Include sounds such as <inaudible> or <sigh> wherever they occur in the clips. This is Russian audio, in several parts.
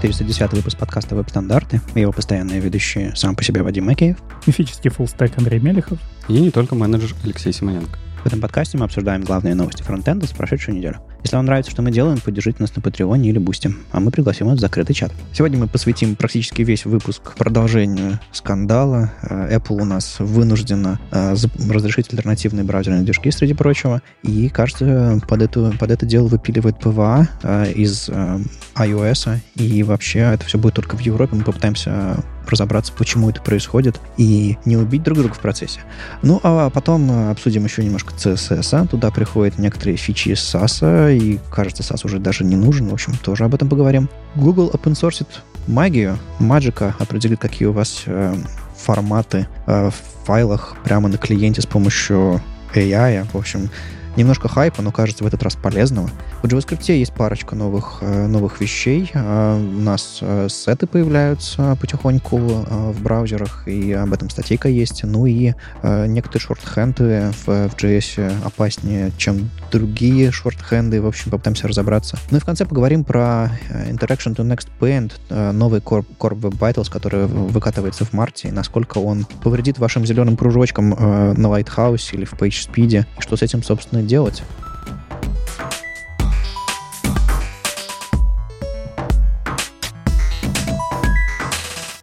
Привет! С вами 410 выпуск подкаста «Веб-стандарты» и его постоянные ведущие сам по себе Вадим Макеев, мифический fullstack Андрей Мелехов и не только менеджер Алексей Симоненко. В этом подкасте мы обсуждаем главные новости фронтенда с прошедшую неделю. Если вам нравится, что мы делаем, поддержите нас на Патреоне или Бусти, а мы пригласим вас в закрытый чат. Сегодня мы посвятим практически весь выпуск продолжению скандала. Э, Apple у нас вынуждена э, разрешить альтернативные браузерные движки, среди прочего, и, кажется, под, эту, под это дело выпиливает PWA э, из iOS, и вообще это все будет только в Европе. Мы попытаемся разобраться, почему это происходит, и не убить друг друга в процессе. Ну, а потом обсудим еще немножко CSS. Туда приходят некоторые фичи из SAS, и, кажется, SAS уже даже не нужен. В общем, тоже об этом поговорим. Google open sourced магию, Magic определит, какие у вас э, форматы э, в файлах прямо на клиенте с помощью AI. В общем, немножко хайпа, но кажется в этот раз полезного. В JavaScript есть парочка новых, э, новых вещей. А, у нас э, сеты появляются потихоньку э, в браузерах, и об этом статейка есть. Ну и некоторые шортхенды в, в JS опаснее, чем другие шортхенды. В общем, попытаемся разобраться. Ну и в конце поговорим про Interaction to Next Paint, новый Core, Core Web Vitals, который выкатывается в марте, и насколько он повредит вашим зеленым кружочкам на Lighthouse или в PageSpeed, и что с этим, собственно, делать.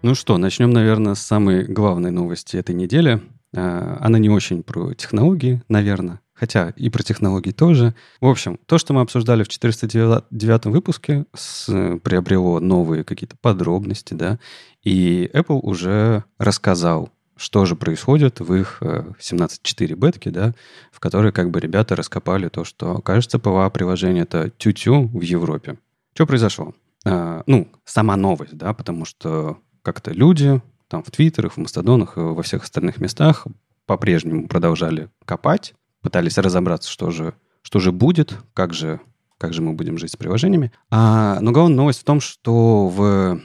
Ну что, начнем, наверное, с самой главной новости этой недели. А, она не очень про технологии, наверное, хотя и про технологии тоже. В общем, то, что мы обсуждали в 409 выпуске, с, приобрело новые какие-то подробности, да, и Apple уже рассказал, что же происходит в их 17.4 э, бетке, да, в которой как бы ребята раскопали то, что, кажется, ПВА-приложение это тю-тю в Европе. Что произошло? А, ну, сама новость, да, потому что как-то люди там в Твиттерах, в Мастодонах и во всех остальных местах по-прежнему продолжали копать, пытались разобраться, что же, что же будет, как же, как же мы будем жить с приложениями. А, но главная новость в том, что в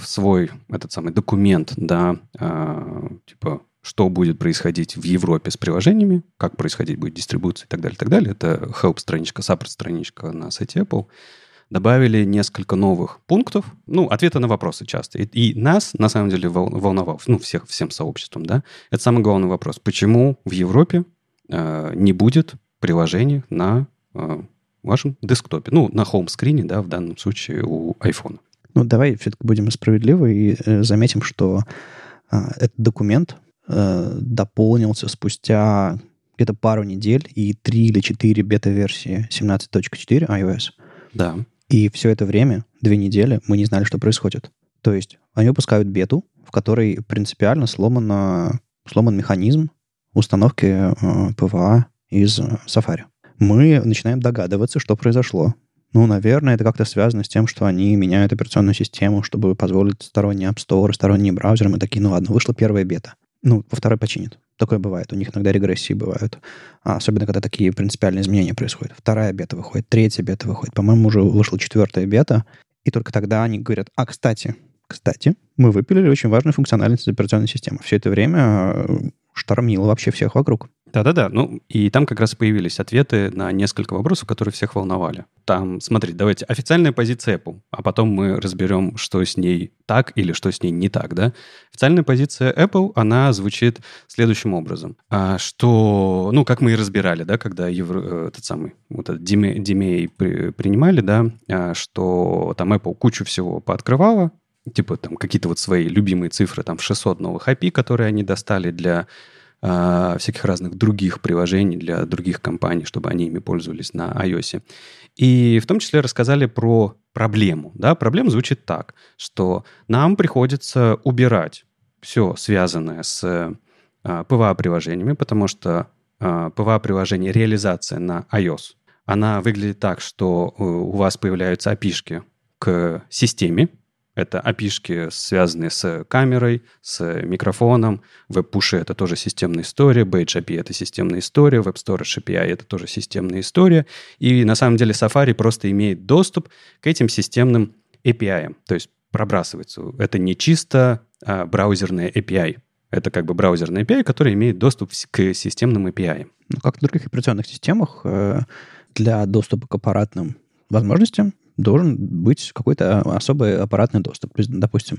в свой этот самый документ, да, э, типа, что будет происходить в Европе с приложениями, как происходить будет дистрибуция и так далее, и так далее. Это help-страничка, support-страничка на сайте Apple. Добавили несколько новых пунктов, ну, ответы на вопросы часто. И, и нас, на самом деле, волновал, ну, всех, всем сообществом, да, это самый главный вопрос. Почему в Европе э, не будет приложений на э, вашем десктопе? Ну, на хоум-скрине, да, в данном случае у iPhone. Ну, давай все-таки будем справедливы и э, заметим, что э, этот документ э, дополнился спустя где-то пару недель и три или четыре бета-версии 17.4 iOS. Да. И все это время, две недели, мы не знали, что происходит. То есть они выпускают бету, в которой принципиально сломано, сломан механизм установки э, PWA из э, Safari. Мы начинаем догадываться, что произошло. Ну, наверное, это как-то связано с тем, что они меняют операционную систему, чтобы позволить сторонние App Store, сторонние браузеры. Мы такие, ну ладно, вышла первая бета. Ну, во второй починит. Такое бывает. У них иногда регрессии бывают. А, особенно, когда такие принципиальные изменения происходят. Вторая бета выходит, третья бета выходит. По-моему, уже вышла четвертая бета. И только тогда они говорят, а, кстати, кстати, мы выпилили очень важную функциональность операционной системы. Все это время э, штормило вообще всех вокруг. Да-да-да. Ну, и там как раз появились ответы на несколько вопросов, которые всех волновали. Там, смотри, давайте, официальная позиция Apple, а потом мы разберем, что с ней так или что с ней не так, да? Официальная позиция Apple, она звучит следующим образом, а, что, ну, как мы и разбирали, да, когда евро, э, этот самый, вот этот при, принимали, да, а, что там Apple кучу всего пооткрывала, типа там какие-то вот свои любимые цифры, там 600 новых API, которые они достали для э, всяких разных других приложений, для других компаний, чтобы они ими пользовались на iOS. И в том числе рассказали про проблему. Да? Проблема звучит так, что нам приходится убирать все связанное с э, PWA-приложениями, потому что э, PWA-приложение, реализация на iOS, она выглядит так, что у вас появляются api к системе, это api связанные с камерой, с микрофоном. Веб-пуши — это тоже системная история. Badge API — это системная история. Web Storage API — это тоже системная история. И на самом деле Safari просто имеет доступ к этим системным API. То есть пробрасывается. Это не чисто а, браузерная API. Это как бы браузерная API, которая имеет доступ к системным API. Ну, как в других операционных системах, э, для доступа к аппаратным возможностям должен быть какой-то особый аппаратный доступ. То есть, допустим,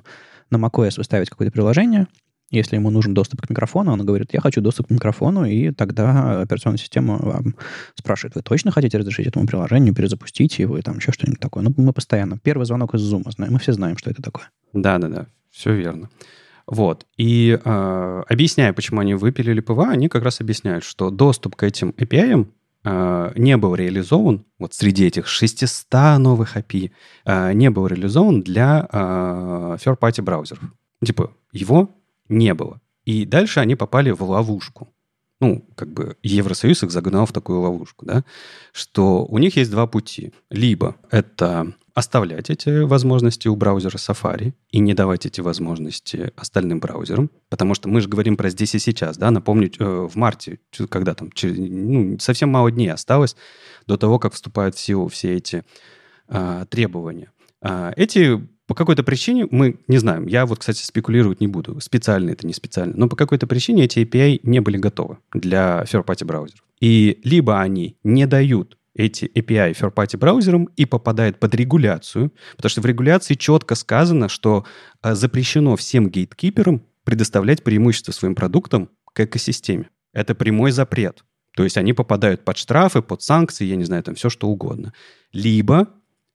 на macOS вы ставите какое-то приложение, если ему нужен доступ к микрофону, он говорит, я хочу доступ к микрофону, и тогда операционная система вам спрашивает, вы точно хотите разрешить этому приложению, перезапустить его и там еще что-нибудь такое. Ну, мы постоянно. Первый звонок из Zoom, мы все знаем, что это такое. Да-да-да, все верно. Вот. И э, объясняя, почему они выпилили PWA, они как раз объясняют, что доступ к этим API э, не был реализован, вот среди этих 600 новых API, э, не был реализован для э, third-party браузеров. Типа, его не было. И дальше они попали в ловушку. Ну, как бы Евросоюз их загнал в такую ловушку, да, что у них есть два пути. Либо это оставлять эти возможности у браузера Safari и не давать эти возможности остальным браузерам, потому что мы же говорим про здесь и сейчас, да, напомню, э, в марте, когда там, ну, совсем мало дней осталось до того, как вступают в силу все эти э, требования. Э, эти по какой-то причине, мы не знаем, я вот, кстати, спекулировать не буду, специально это не специально, но по какой-то причине эти API не были готовы для third-party браузеров. И либо они не дают эти API third-party браузерам и попадает под регуляцию, потому что в регуляции четко сказано, что э, запрещено всем гейткиперам предоставлять преимущество своим продуктам к экосистеме. Это прямой запрет. То есть они попадают под штрафы, под санкции, я не знаю, там все что угодно. Либо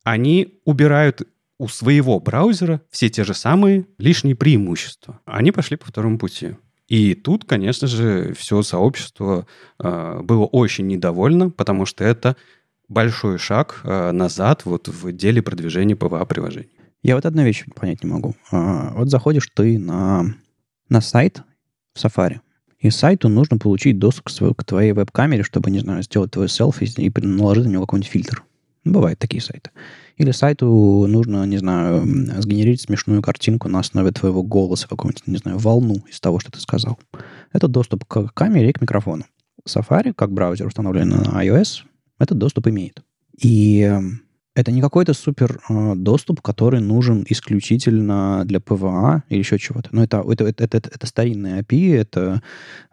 они убирают у своего браузера все те же самые лишние преимущества. Они пошли по второму пути. И тут, конечно же, все сообщество э, было очень недовольно, потому что это большой шаг э, назад вот в деле продвижения ПВА-приложений. Я вот одну вещь понять не могу. А, вот заходишь ты на, на сайт в Safari, и сайту нужно получить доступ к, к твоей веб-камере, чтобы, не знаю, сделать твой селфи и наложить на него какой-нибудь фильтр. Бывают такие сайты. Или сайту нужно, не знаю, сгенерить смешную картинку на основе твоего голоса, какую-нибудь, не знаю, волну из того, что ты сказал. Это доступ к камере и к микрофону. Safari, как браузер, установленный на iOS, этот доступ имеет. И эм, это не какой-то супер э, доступ, который нужен исключительно для PWA или еще чего-то. Но это, это, это, это, это старинные API, это,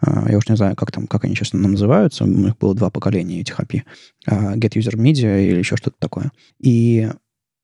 э, я уж не знаю, как, там, как они сейчас называются, у них было два поколения этих API, э, Get User Media или еще что-то такое. И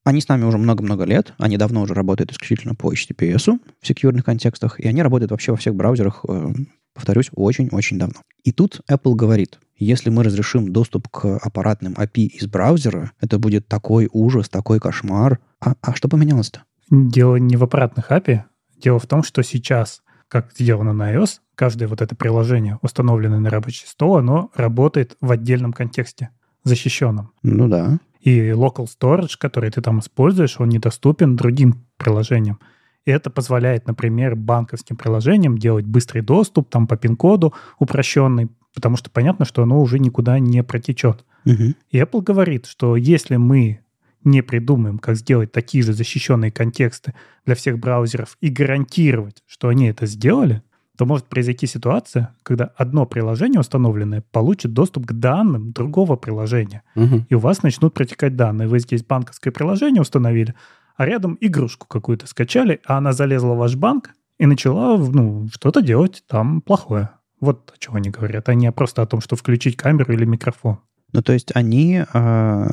они с нами уже много-много лет, они давно уже работают исключительно по HTTPS в секьюрных контекстах, и они работают вообще во всех браузерах, э, повторюсь, очень-очень давно. И тут Apple говорит, если мы разрешим доступ к аппаратным API из браузера, это будет такой ужас, такой кошмар. А, а что поменялось-то? Дело не в аппаратных API. Дело в том, что сейчас, как сделано на iOS, каждое вот это приложение, установленное на рабочий стол, оно работает в отдельном контексте, защищенном. Ну да. И local storage, который ты там используешь, он недоступен другим приложениям. И это позволяет, например, банковским приложениям делать быстрый доступ там по пин-коду упрощенный, потому что понятно, что оно уже никуда не протечет. Угу. И Apple говорит, что если мы не придумаем, как сделать такие же защищенные контексты для всех браузеров и гарантировать, что они это сделали, то может произойти ситуация, когда одно приложение установленное получит доступ к данным другого приложения. Угу. И у вас начнут протекать данные. Вы здесь банковское приложение установили, а рядом игрушку какую-то скачали, а она залезла в ваш банк и начала ну, что-то делать там плохое. Вот о чем они говорят, а не просто о том, что включить камеру или микрофон. Ну, то есть они э,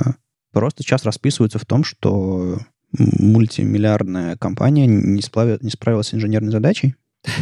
просто сейчас расписываются в том, что мультимиллиардная компания не, сплавит, не справилась с инженерной задачей? <laughs>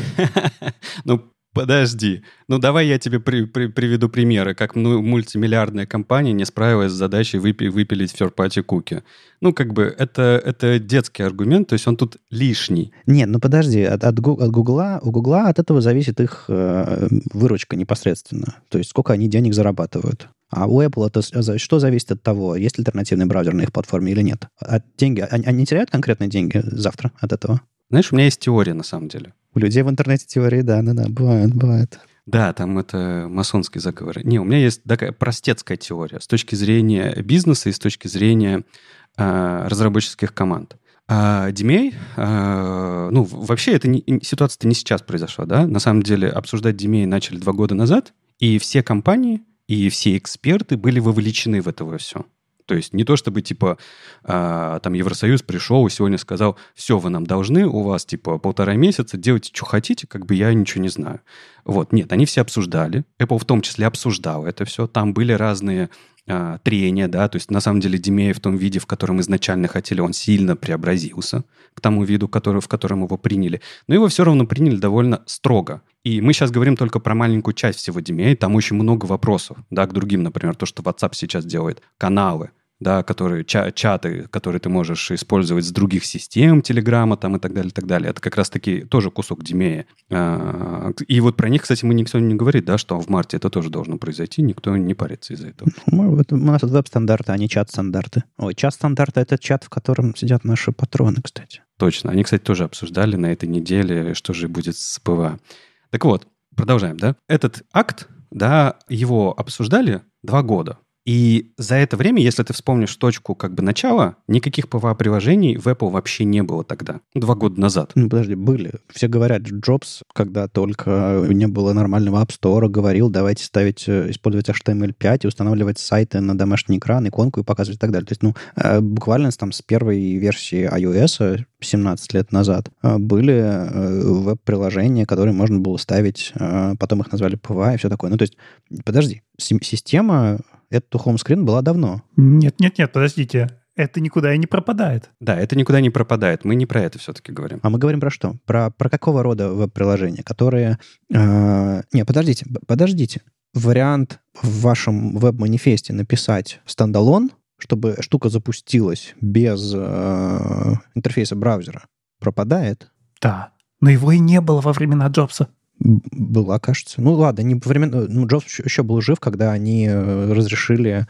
Ну, Подожди. Ну, давай я тебе при, при, приведу примеры, как ну, мультимиллиардная компания не справилась с задачей выпи, выпилить third-party куки. Ну, как бы, это, это детский аргумент, то есть он тут лишний. Нет, ну подожди, от, от, от Гугла, у Гугла от этого зависит их э, выручка непосредственно. То есть сколько они денег зарабатывают. А у Apple это что зависит от того, есть альтернативный браузер на их платформе или нет? От деньги, они, они теряют конкретные деньги завтра от этого? Знаешь, у меня есть теория на самом деле. У людей в интернете теории, да, да, да, бывает, бывает. Да, там это масонский заговор. Не, у меня есть такая простецкая теория с точки зрения бизнеса и с точки зрения э, разработческих команд. А Димей, э, ну, вообще эта не, ситуация-то не сейчас произошла, да? На самом деле обсуждать Димей начали два года назад, и все компании и все эксперты были вовлечены в это все. То есть не то, чтобы, типа, э, там Евросоюз пришел и сегодня сказал, все, вы нам должны, у вас, типа, полтора месяца, делайте, что хотите, как бы я ничего не знаю. Вот, нет, они все обсуждали, Apple в том числе обсуждал это все, там были разные а, трения, да, то есть на самом деле DMA в том виде, в котором изначально хотели, он сильно преобразился к тому виду, который, в котором его приняли, но его все равно приняли довольно строго. И мы сейчас говорим только про маленькую часть всего DMA, там очень много вопросов, да, к другим, например, то, что WhatsApp сейчас делает, каналы, да, которые, ча чаты, которые ты можешь использовать с других систем, Телеграма там и так далее, и так далее. Это как раз-таки тоже кусок DMA. А, и вот про них, кстати, мы никто не говорит, да, что в марте это тоже должно произойти, никто не парится из-за этого. Ну, у нас веб-стандарты, а не чат-стандарты. Ой, чат-стандарты — это чат, в котором сидят наши патроны, кстати. Точно. Они, кстати, тоже обсуждали на этой неделе, что же будет с PWA. Так вот, продолжаем, да? Этот акт, да, его обсуждали два года. И за это время, если ты вспомнишь точку как бы начала, никаких PWA-приложений в Apple вообще не было тогда, два года назад. Ну, подожди, были. Все говорят, Джобс, когда только не было нормального App Store, говорил, давайте ставить, э, использовать HTML5 и устанавливать сайты на домашний экран, иконку и показывать и так далее. То есть, ну, э, буквально там с первой версии iOS 17 лет назад э, были веб-приложения, которые можно было ставить, потом их назвали PWA и все такое. Ну, то есть, подожди, система add to home screen была давно. Нет, нет, нет, подождите. Это никуда и не пропадает. Да, это никуда не пропадает. Мы не про это все-таки говорим. А мы говорим про что? Про, про какого рода веб-приложения, которые... Э, не, подождите, подождите. Вариант в вашем веб-манифесте написать standalone, чтобы штука запустилась без э, интерфейса браузера, пропадает? Да, но его и не было во времена Джобса. Была, кажется. Ну ладно, не времен... ну, Джобс еще был жив, когда они э, разрешили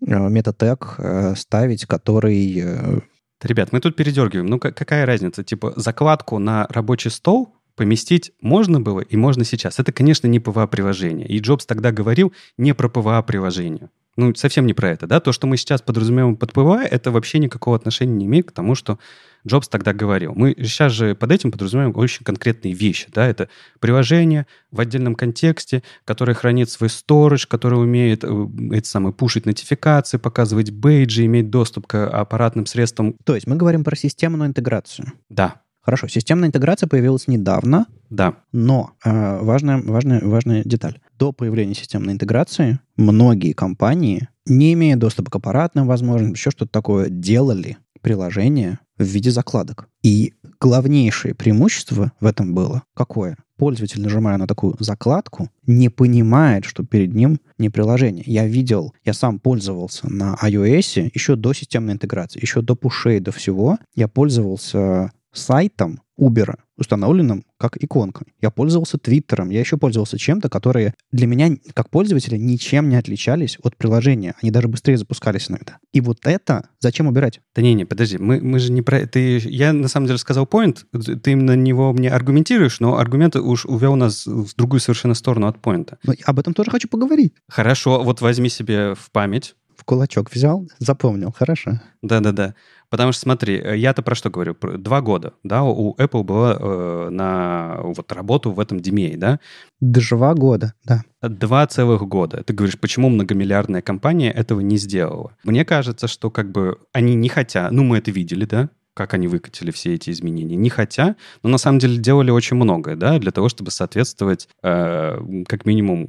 э, метатег э, ставить, который... Ребят, мы тут передергиваем. Ну какая разница? Типа закладку на рабочий стол поместить можно было и можно сейчас. Это, конечно, не PWA-приложение. И Джобс тогда говорил не про PWA-приложение. Ну, совсем не про это, да? То, что мы сейчас подразумеваем под PWA, это вообще никакого отношения не имеет к тому, что Джобс тогда говорил. Мы сейчас же под этим подразумеваем очень конкретные вещи. Да? Это приложение в отдельном контексте, которое хранит свой сторож, которое умеет э, эти самые пушить нотификации, показывать бейджи, иметь доступ к аппаратным средствам. То есть мы говорим про системную интеграцию. Да. Хорошо, системная интеграция появилась недавно. Да. Но э, важная, важная, важная деталь. До появления системной интеграции многие компании, не имея доступа к аппаратным возможностям, еще что-то такое, делали приложение в виде закладок. И главнейшее преимущество в этом было какое? Пользователь, нажимая на такую закладку, не понимает, что перед ним не приложение. Я видел, я сам пользовался на iOS еще до системной интеграции, еще до пушей, до всего. Я пользовался сайтом Uber, установленным как иконка. Я пользовался Твиттером, я еще пользовался чем-то, которые для меня, как пользователя, ничем не отличались от приложения. Они даже быстрее запускались иногда. И вот это зачем убирать? Да не-не, подожди, мы, мы же не про... Ты, я на самом деле сказал point, ты на него мне аргументируешь, но аргумент уж увел нас в другую совершенно сторону от поинта. Но об этом тоже хочу поговорить. Хорошо, вот возьми себе в память. В кулачок взял, запомнил, хорошо. Да-да-да. Потому что, смотри, э, я-то про что говорю? Два года, да, у Apple было э, на вот работу в этом DMA, да? Два года, да. Два целых года. Ты говоришь, почему многомиллиардная компания этого не сделала? Мне кажется, что как бы они не хотят, ну, мы это видели, да, как они выкатили все эти изменения. Не хотя, но на самом деле делали очень многое, да, для того, чтобы соответствовать э, как минимум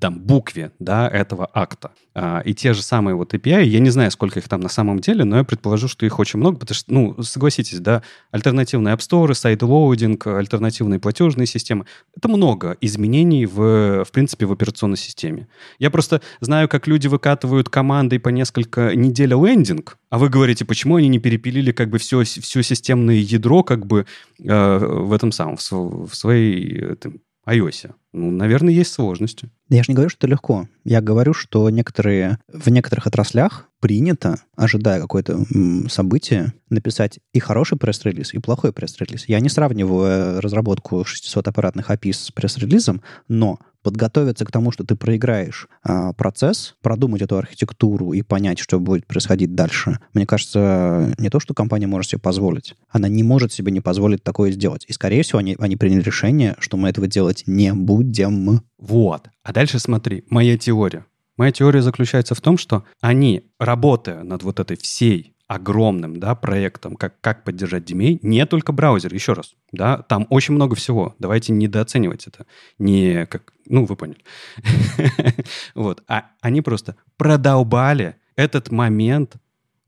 там, букве, да, этого акта. А, и те же самые вот API, я не знаю, сколько их там на самом деле, но я предположу, что их очень много, потому что, ну, согласитесь, да, альтернативные App Store, sideloading, альтернативные платежные системы, это много изменений в, в принципе, в операционной системе. Я просто знаю, как люди выкатывают командой по несколько недель лендинг, а вы говорите, почему они не перепилили как бы все, все системное ядро как бы э, в этом самом, в, в своей этом, iOS? Ну, наверное, есть сложности. Я же не говорю, что это легко. Я говорю, что некоторые, в некоторых отраслях принято, ожидая какое-то событие, написать и хороший пресс-релиз, и плохой пресс-релиз. Я не сравниваю э, разработку 600 аппаратных API с пресс-релизом, но подготовиться к тому, что ты проиграешь а, процесс, продумать эту архитектуру и понять, что будет происходить дальше, мне кажется, не то, что компания может себе позволить. Она не может себе не позволить такое сделать. И, скорее всего, они, они приняли решение, что мы этого делать не будем. Вот. А дальше смотри, моя теория. Моя теория заключается в том, что они, работая над вот этой всей огромным, да, проектом, как, как поддержать DMA, не только браузер, еще раз, да, там очень много всего, давайте недооценивать это, не как, ну, вы поняли. <laughs> Вот, а они просто продолбали этот момент,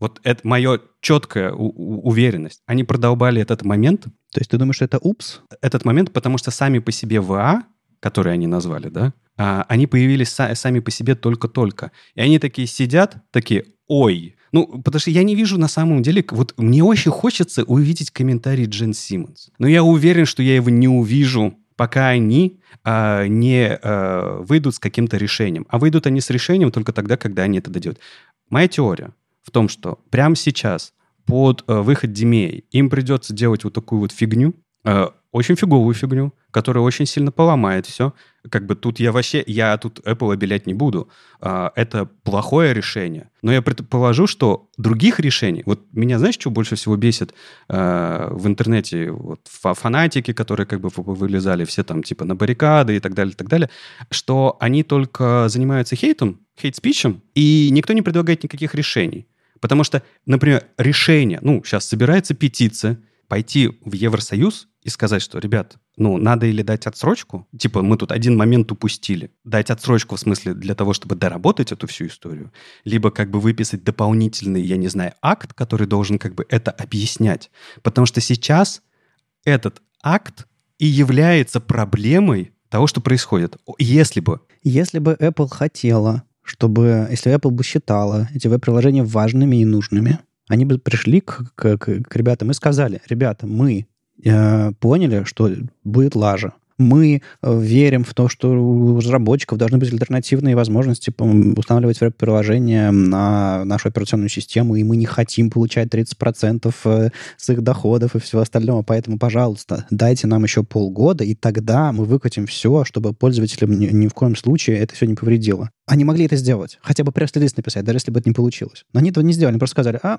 вот это мое четкая уверенность, они продолбали этот момент. То есть ты думаешь, что это упс? Этот момент, потому что сами по себе ВА, которые они назвали, да, а, они появились сами по себе только-только. И они такие сидят, такие, ой, ну, потому что я не вижу на самом деле... Вот мне очень хочется увидеть комментарий Джен Симмонс. Но я уверен, что я его не увижу, пока они а, не а, выйдут с каким-то решением. А выйдут они с решением только тогда, когда они это дадут. Моя теория в том, что прямо сейчас под а, выход DMA им придется делать вот такую вот фигню, а, очень фиговую фигню, которая очень сильно поломает все. Как бы тут я вообще, я тут Apple обелять не буду. А, это плохое решение. Но я предположу, что других решений... Вот меня, знаешь, что больше всего бесит а, в интернете? Вот фанатики, которые как бы вылезали все там типа на баррикады и так далее, и так далее, что они только занимаются хейтом, хейт-спичем, и никто не предлагает никаких решений. Потому что, например, решение... Ну, сейчас собирается петиция, пойти в Евросоюз и сказать, что, ребят, ну, надо или дать отсрочку, типа мы тут один момент упустили, дать отсрочку в смысле для того, чтобы доработать эту всю историю, либо как бы выписать дополнительный, я не знаю, акт, который должен как бы это объяснять. Потому что сейчас этот акт и является проблемой того, что происходит. Если бы... Если бы Apple хотела, чтобы... Если Apple бы считала эти веб-приложения важными и нужными, они бы пришли к, к, к ребятам и сказали, ребята, мы э, поняли, что будет лажа. Мы э, верим в то, что у разработчиков должны быть альтернативные возможности устанавливать веб-приложения на нашу операционную систему, и мы не хотим получать 30% э, с их доходов и всего остального. Поэтому, пожалуйста, дайте нам еще полгода, и тогда мы выкатим все, чтобы пользователям ни, ни в коем случае это все не повредило. Они могли это сделать, хотя бы пресс-лист написать, даже если бы это не получилось. Но они этого не сделали, они просто сказали, а,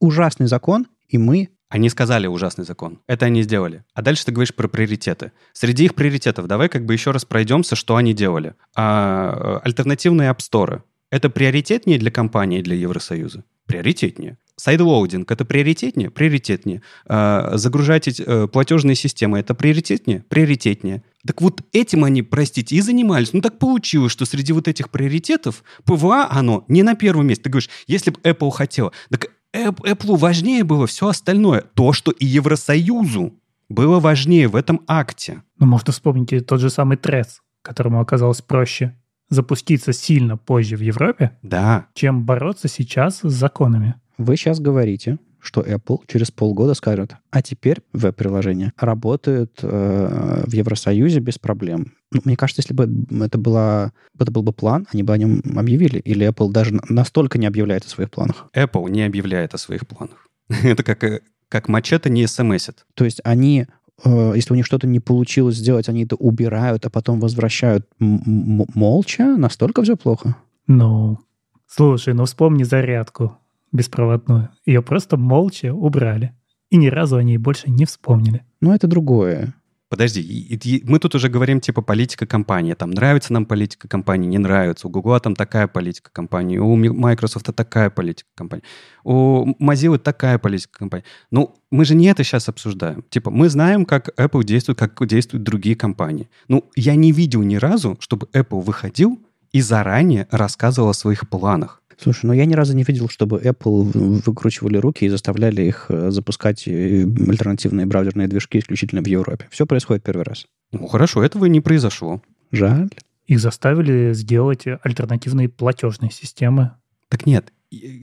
ужасный закон, и мы они сказали ужасный закон. Это они сделали. А дальше ты говоришь про приоритеты. Среди их приоритетов давай как бы еще раз пройдемся, что они делали. А, э, альтернативные Store. Это приоритетнее для компании, для Евросоюза? Приоритетнее. Sideloading – это приоритетнее? Приоритетнее. А, загружать а, платежные системы – это приоритетнее? Приоритетнее. Так вот этим они, простите, и занимались. Ну так получилось, что среди вот этих приоритетов PWA, оно не на первом месте. Ты говоришь, если бы Apple хотела, так Apple важнее было все остальное. То, что и Евросоюзу было важнее в этом акте. Ну, можно вспомнить тот же самый Трес, которому оказалось проще запуститься сильно позже в Европе, да. чем бороться сейчас с законами. Вы сейчас говорите, что Apple через полгода скажет, а теперь веб-приложения работают э, в Евросоюзе без проблем. Ну, мне кажется, если бы это, была, это был бы план, они бы о нем объявили. Или Apple даже настолько не объявляет о своих планах? Apple не объявляет о своих планах. <laughs> это как, э, как мачете не смсит. То есть они э, если у них что-то не получилось сделать, они это убирают, а потом возвращают молча? Настолько все плохо? Ну, слушай, ну вспомни зарядку беспроводную. Ее просто молча убрали. И ни разу о ней больше не вспомнили. Ну, это другое. Подожди, мы тут уже говорим типа политика компании. Там нравится нам политика компании, не нравится. У Google там такая политика компании, у Microsoft такая политика компании, у Mozilla такая политика компании. Ну, мы же не это сейчас обсуждаем. Типа, мы знаем, как Apple действует, как действуют другие компании. Ну, я не видел ни разу, чтобы Apple выходил и заранее рассказывал о своих планах. Слушай, ну я ни разу не видел, чтобы Apple выкручивали руки и заставляли их э, запускать э, альтернативные браузерные движки исключительно в Европе. Все происходит первый раз. Ну хорошо, этого не произошло. Жаль. Их заставили сделать альтернативные платежные системы. Так нет,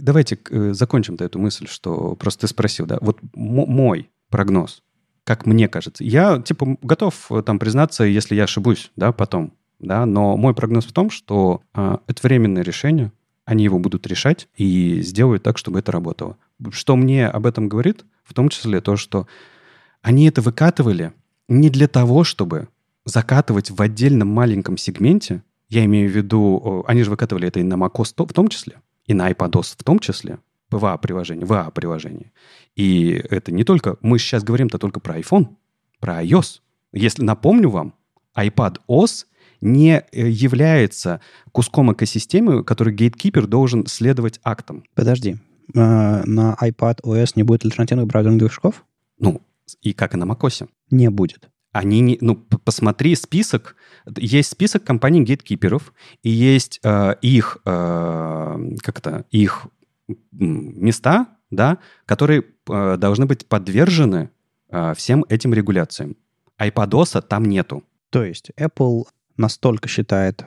давайте э, закончим-то эту мысль, что просто ты спросил, да, вот мой прогноз, как мне кажется. Я, типа, готов там признаться, если я ошибусь, да, потом, да, но мой прогноз в том, что э, это временное решение, они его будут решать и сделают так, чтобы это работало. Что мне об этом говорит? В том числе то, что они это выкатывали не для того, чтобы закатывать в отдельном маленьком сегменте. Я имею в виду, они же выкатывали это и на macOS в том числе, и на iPadOS в том числе, PWA-приложение, VA-приложение. И это не только... Мы сейчас говорим-то только про iPhone, про iOS. Если напомню вам, iPad OS не э, является куском экосистемы, который гейткипер должен следовать актам. Подожди. э, на iPad OS не будет альтернативных браузерных движков? Ну, и как и на macOS. Не будет. Они не, ну, посмотри список. Есть список компаний гейткиперов, и есть э, их, э, как то их места, да, которые э, должны быть подвержены э, всем этим регуляциям. iPadOS там нету. То есть Apple настолько считает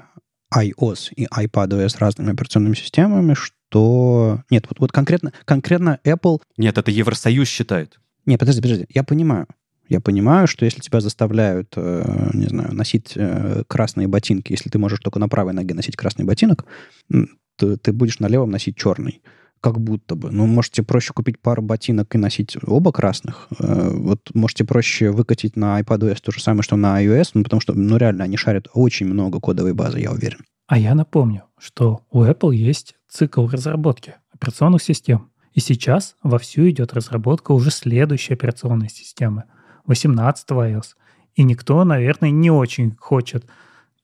iOS и iPadOS разными операционными системами, что... Нет, вот, вот конкретно, конкретно Apple... Нет, это Евросоюз считает. Нет, подожди, подожди. Я понимаю. Я понимаю, что если тебя заставляют, э, не знаю, носить э, красные ботинки, если ты можешь только на правой ноге носить красный ботинок, то ты будешь на левом носить черный как будто бы. Ну, можете проще купить пару ботинок и носить оба красных. Э, вот можете проще выкатить на iPadOS то же самое, что на iOS, ну, потому что, ну, реально, они шарят очень много кодовой базы, я уверен. А я напомню, что у Apple есть цикл разработки операционных систем. И сейчас вовсю идет разработка уже следующей операционной системы, 18 iOS. И никто, наверное, не очень хочет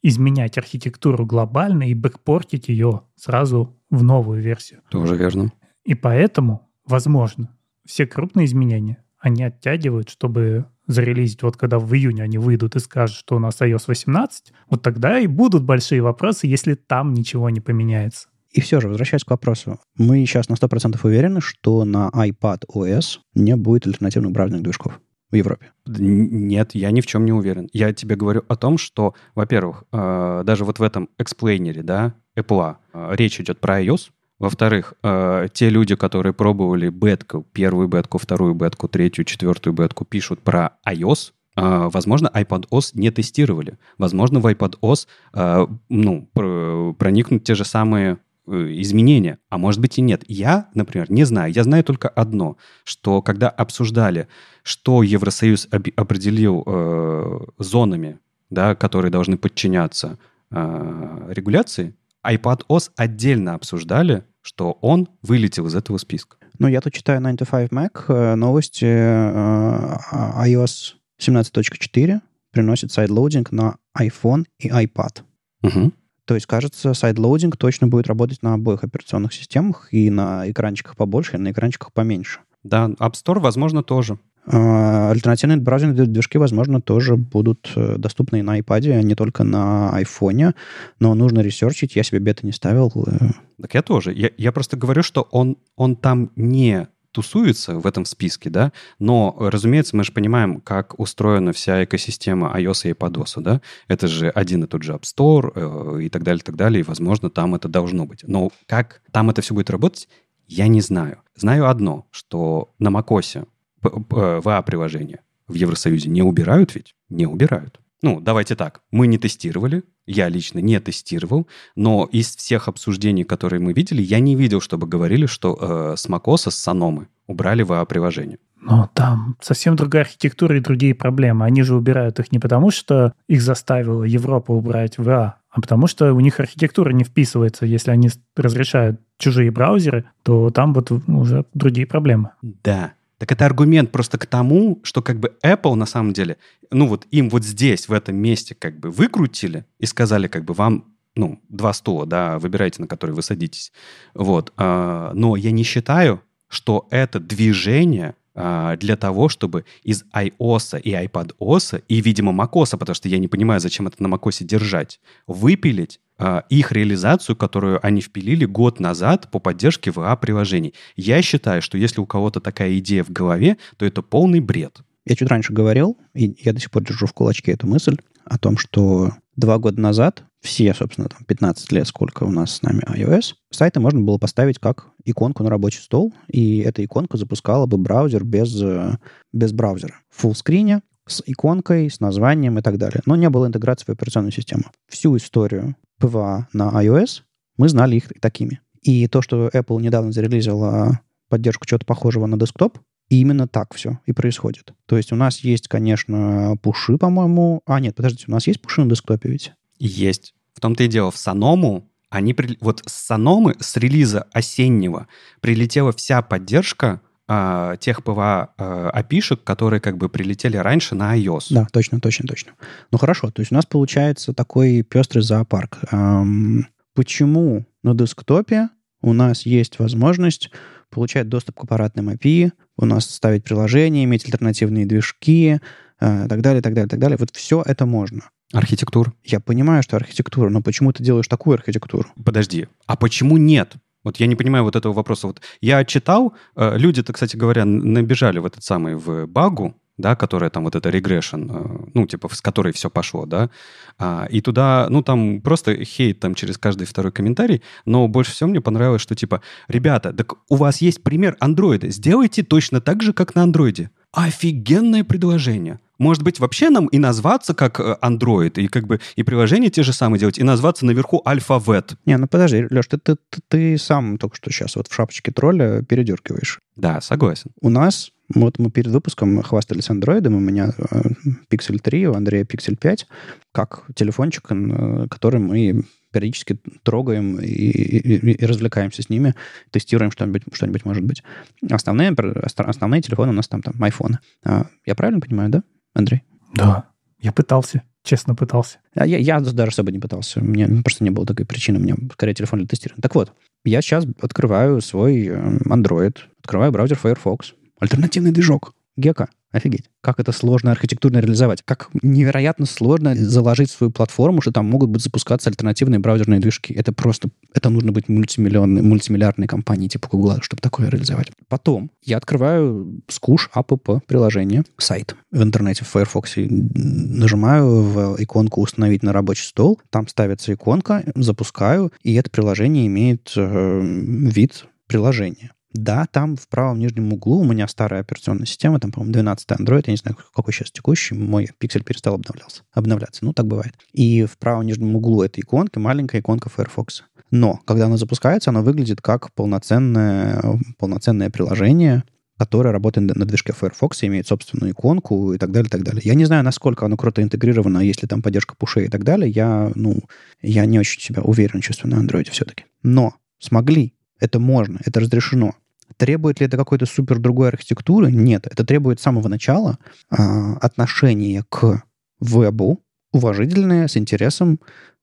изменять архитектуру глобально и бэкпортить ее сразу в новую версию. Тоже верно. И поэтому, возможно, все крупные изменения они оттягивают, чтобы зарелизить, вот когда в июне они выйдут и скажут, что у нас iOS 18, вот тогда и будут большие вопросы, если там ничего не поменяется. И все же, возвращаясь к вопросу, мы сейчас на 100% уверены, что на iPad OS не будет альтернативных браузерных движков в Европе? Нет, я ни в чем не уверен. Я тебе говорю о том, что, во-первых, э, даже вот в этом эксплейнере, да, Apple, э, речь идет про iOS. Во-вторых, э, те люди, которые пробовали бетку, первую бетку, вторую бетку, третью, четвертую бетку, пишут про iOS, Возможно, iPadOS не тестировали. Возможно, в iPadOS ну, проникнут те же самые изменения, а может быть и нет. Я, например, не знаю. Я знаю только одно, что когда обсуждали, что Евросоюз определил э, зонами, да, которые должны подчиняться э, регуляции, iPadOS отдельно обсуждали, что он вылетел из этого списка. Ну, я тут читаю 9to5Mac, э, новости э, iOS 17.4 приносит sideloading на iPhone и iPad. Угу. То есть, кажется, sideloading точно будет работать на обоих операционных системах и на экранчиках побольше, и на экранчиках поменьше. Да, App Store, возможно, тоже. А, альтернативные браузерные движки, возможно, тоже будут э, доступны на iPad, а не только на iPhone, но нужно ресерчить, я себе бета не ставил. Э. Так я тоже. Я, я просто говорю, что он, он там не тусуется в этом списке, да, но, разумеется, мы же понимаем, как устроена вся экосистема iOS и iPadOS, да, это же один и тот же App Store э, и так далее, так далее, и, возможно, там это должно быть. Но как там это все будет работать, я не знаю. Знаю одно, что на macOS VA-приложения в Евросоюзе не убирают ведь? Не убирают. Ну, давайте так, мы не тестировали, я лично не тестировал, но из всех обсуждений, которые мы видели, я не видел, чтобы говорили, что э, с macOS, с Саномы убрали VA-приложение. Но там совсем другая архитектура и другие проблемы. Они же убирают их не потому, что их заставила Европа убрать VA, а потому что у них архитектура не вписывается. Если они разрешают чужие браузеры, то там вот уже другие проблемы. Да, так это аргумент просто к тому, что как бы Apple на самом деле, ну вот им вот здесь, в этом месте как бы выкрутили и сказали как бы вам ну, два стула, да, выбирайте, на который вы садитесь. Вот. А, но я не считаю, что это движение для того, чтобы из iOS и iPadOS, и, видимо, macOS, потому что я не понимаю, зачем это на macOS держать, выпилить а, их реализацию, которую они впилили год назад по поддержке PWA-приложений. Я считаю, что если у кого-то такая идея в голове, то это полный бред. Я чуть раньше говорил, и я до сих пор держу в кулачке эту мысль о том, что два года назад все, собственно, там 15 лет, сколько у нас с нами iOS, сайты можно было поставить как иконку на рабочий стол, и эта иконка запускала бы браузер без, без браузера. В фуллскрине, с иконкой, с названием и так далее. Но не было интеграции в операционную систему. Всю историю PWA на iOS, мы знали их такими. И то, что Apple недавно зарелизила поддержку чего-то похожего на десктоп, именно так все и происходит. То есть у нас есть, конечно, пуши, по-моему. А, нет, подождите, у нас есть пуши на десктопе ведь? Есть. В том-то и дело, в Соному они... Вот с Сономы, с релиза осеннего, прилетела вся поддержка э, тех PWA э, апишек, которые как бы прилетели раньше на iOS. Да, точно, точно, точно. Ну хорошо, то есть у нас получается такой пестрый зоопарк. Эм, почему на десктопе у нас есть возможность получать доступ к аппаратным API, у нас ставить приложения, иметь альтернативные движки, э, так далее, так далее, так далее. Вот все это можно. Архитектура. Я понимаю, что архитектура, но почему ты делаешь такую архитектуру? Подожди, а почему нет? Вот я не понимаю вот этого вопроса. Вот я читал, э, люди-то, кстати говоря, набежали в этот самый в багу, да, которая там вот эта регрессион, э, ну, типа, с которой все пошло, да, а, и туда, ну, там просто хейт там через каждый второй комментарий, но больше всего мне понравилось, что, типа, ребята, так у вас есть пример андроида, сделайте точно так же, как на андроиде. Офигенное предложение. Может быть, вообще нам и назваться как э, Android, и как бы и приложения те же самые делать, и назваться наверху альфавет. Не, ну подожди, Леш, ты, ты, ты, ты сам только что сейчас вот в шапочке тролля передергиваешь. Да, согласен. У нас, вот мы перед выпуском хвастались андроидом, у меня э, Pixel 3, у Андрея Pixel 5, как телефончик, э, который мы периодически трогаем и, и, и развлекаемся с ними, тестируем что-нибудь, что-нибудь может быть. Основные, основные телефоны у нас там, там iPhone. А, я правильно понимаю, да? Андрей? Да, я пытался, честно пытался. А я, я даже особо не пытался. У меня просто не было такой причины. У меня скорее телефон для тестирования. Так вот, я сейчас открываю свой э, Android, открываю браузер Firefox. Альтернативный движок. Гека. Офигеть. Как это сложно архитектурно реализовать. Как невероятно сложно заложить свою платформу, что там могут быть запускаться альтернативные браузерные движки. Это просто... Это нужно быть мультимиллионной, мультимиллиардной компанией типа Google, чтобы такое реализовать. Потом я открываю скуш app приложение, сайт в интернете в Firefox. Нажимаю в иконку «Установить на рабочий стол». Там ставится иконка, запускаю, и это приложение имеет э, вид приложения. Да, там в правом нижнем углу у меня старая операционная система, там, по-моему, 12 Android, я не знаю, какой сейчас текущий, мой пиксель перестал обновляться, обновляться. Ну, так бывает. И в правом нижнем углу этой иконки маленькая иконка Firefox. Но, когда она запускается, она выглядит как полноценное, полноценное приложение, которое работает на движке Firefox, имеет собственную иконку и так далее, и так далее. Я не знаю, насколько оно круто интегрировано, если там поддержка пушей и так далее. Я, ну, я не очень себя уверен чувствую на Android все-таки. Но смогли это можно, это разрешено. Требует ли это какой-то супер другой архитектуры? Нет. Это требует с самого начала а, отношения к вебу, уважительное, с интересом.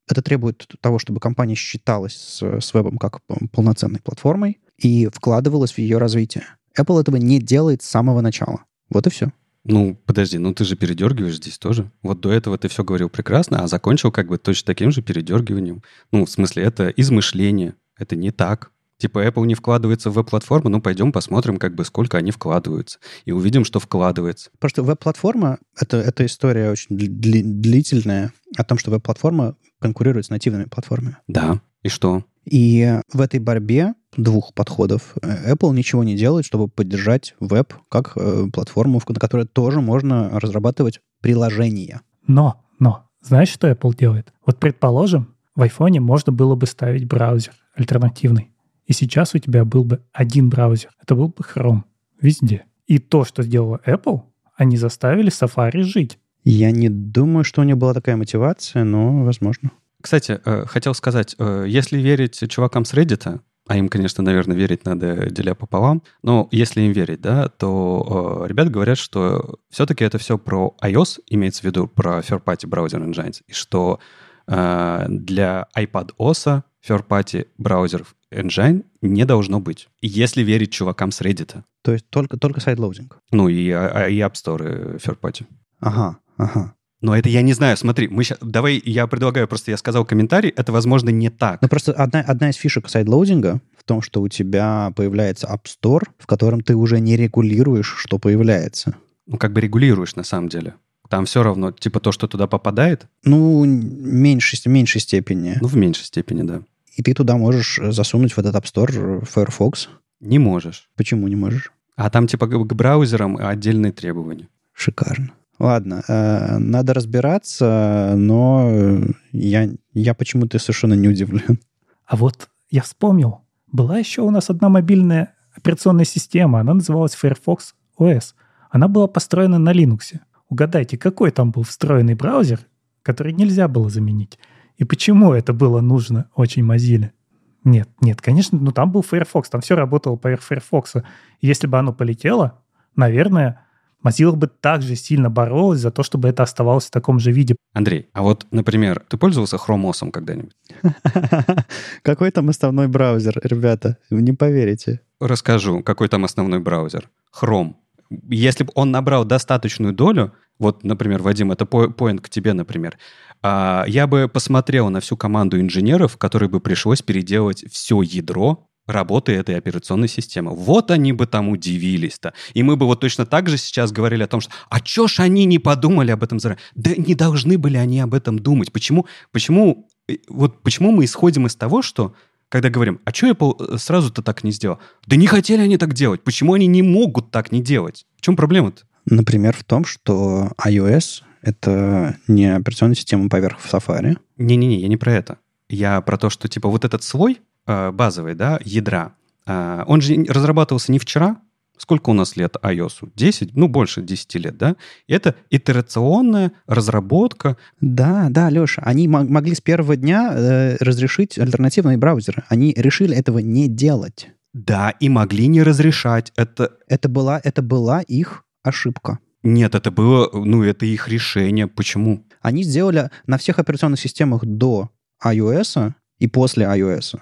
Это требует того, чтобы компания считалась с, с вебом как полноценной платформой и вкладывалась в ее развитие. Apple этого не делает с самого начала. Вот и все. Ну, подожди, ну ты же передергиваешь здесь тоже. Вот до этого ты все говорил прекрасно, а закончил как бы точно таким же передергиванием. Ну, в смысле, это измышление. Это не так. Типа Apple не вкладывается в веб-платформу, ну пойдем посмотрим, как бы сколько они вкладываются. И увидим, что вкладывается. Просто веб-платформа это, это история очень дли- длительная о том, что веб-платформа конкурирует с нативными платформами. Да. И что? И в этой борьбе двух подходов э, Apple ничего не делает, чтобы поддержать веб как э, платформу, на которой тоже можно разрабатывать приложения. Но, но, знаешь, что Apple делает? Вот предположим, в iPhone можно было бы ставить браузер альтернативный и сейчас у тебя был бы один браузер. Это был бы Chrome везде. И то, что сделала Apple, они заставили Safari жить. Я не думаю, что у них была такая мотивация, но возможно. Кстати, э, хотел сказать, э, если верить чувакам с Reddit, а им, конечно, наверное, верить надо деля пополам, но если им верить, да, то э, ребята говорят, что все-таки это все про iOS, имеется в виду про third-party браузер engines, и что э, для iPad OS third-party браузеров engine не должно быть, если верить чувакам с Reddit. То есть только, только сайдлоудинг? Ну, и, а, а, и App Store third-party. Ага, ага. Но это я не знаю, смотри, мы сейчас, давай я предлагаю, просто я сказал комментарий, это, возможно, не так. Ну, просто одна, одна из фишек сайдлоудинга в том, что у тебя появляется App Store, в котором ты уже не регулируешь, что появляется. Ну, как бы регулируешь, на самом деле. Там все равно, типа, то, что туда попадает? Ну, меньшей, в меньшей степени. Ну, в меньшей степени, да и ты туда можешь э, засунуть в этот App Store Firefox. Не можешь. Почему не можешь? А там типа к браузерам отдельные требования. Шикарно. Ладно, э, надо разбираться, но я, я почему-то совершенно не удивлен. А вот я вспомнил, была еще у нас одна мобильная операционная система, она называлась Firefox OS. Она была построена на Linux. Угадайте, какой там был встроенный браузер, который нельзя было заменить? И почему это было нужно очень Mozilla? Нет, нет, конечно, ну там был Firefox, там все работало по Firefox. Если бы оно полетело, наверное, Mozilla бы также сильно боролась за то, чтобы это оставалось в таком же виде. Андрей, а вот, например, ты пользовался Chrome OS когда-нибудь? <laughs> Какой там основной браузер, ребята? Не поверите. Расскажу, какой там основной браузер. Chrome. Если бы он набрал достаточную долю, вот, например, Вадим, это поинт к тебе, например, я бы посмотрел на всю команду инженеров, которые бы пришлось переделать все ядро работы этой операционной системы. Вот они бы там удивились-то. И мы бы вот точно так же сейчас говорили о том, что а чё ж они не подумали об этом заранее? Да не должны были они об этом думать. Почему, почему, э, вот почему мы исходим из того, что когда говорим, а что Apple э, сразу-то так не сделал? Да не хотели они так делать. Почему они не могут так не делать? В чем проблема-то? Например, в том, что iOS — это не операционная система поверх Safari. Не-не-не, я не про это. Я про то, что типа вот этот слой, Э, базовый, да, ядра, э, он же разрабатывался не вчера, Сколько у нас лет iOS? 10? Ну, больше 10 лет, да? Это итерационная разработка. Да, да, Леша, они могли с первого дня э, разрешить альтернативные браузеры. Они решили этого не делать. Да, и могли не разрешать. Это, это, была, это была их ошибка. Нет, это было, ну, это их решение. Почему? Они сделали на всех операционных системах до iOS и после iOS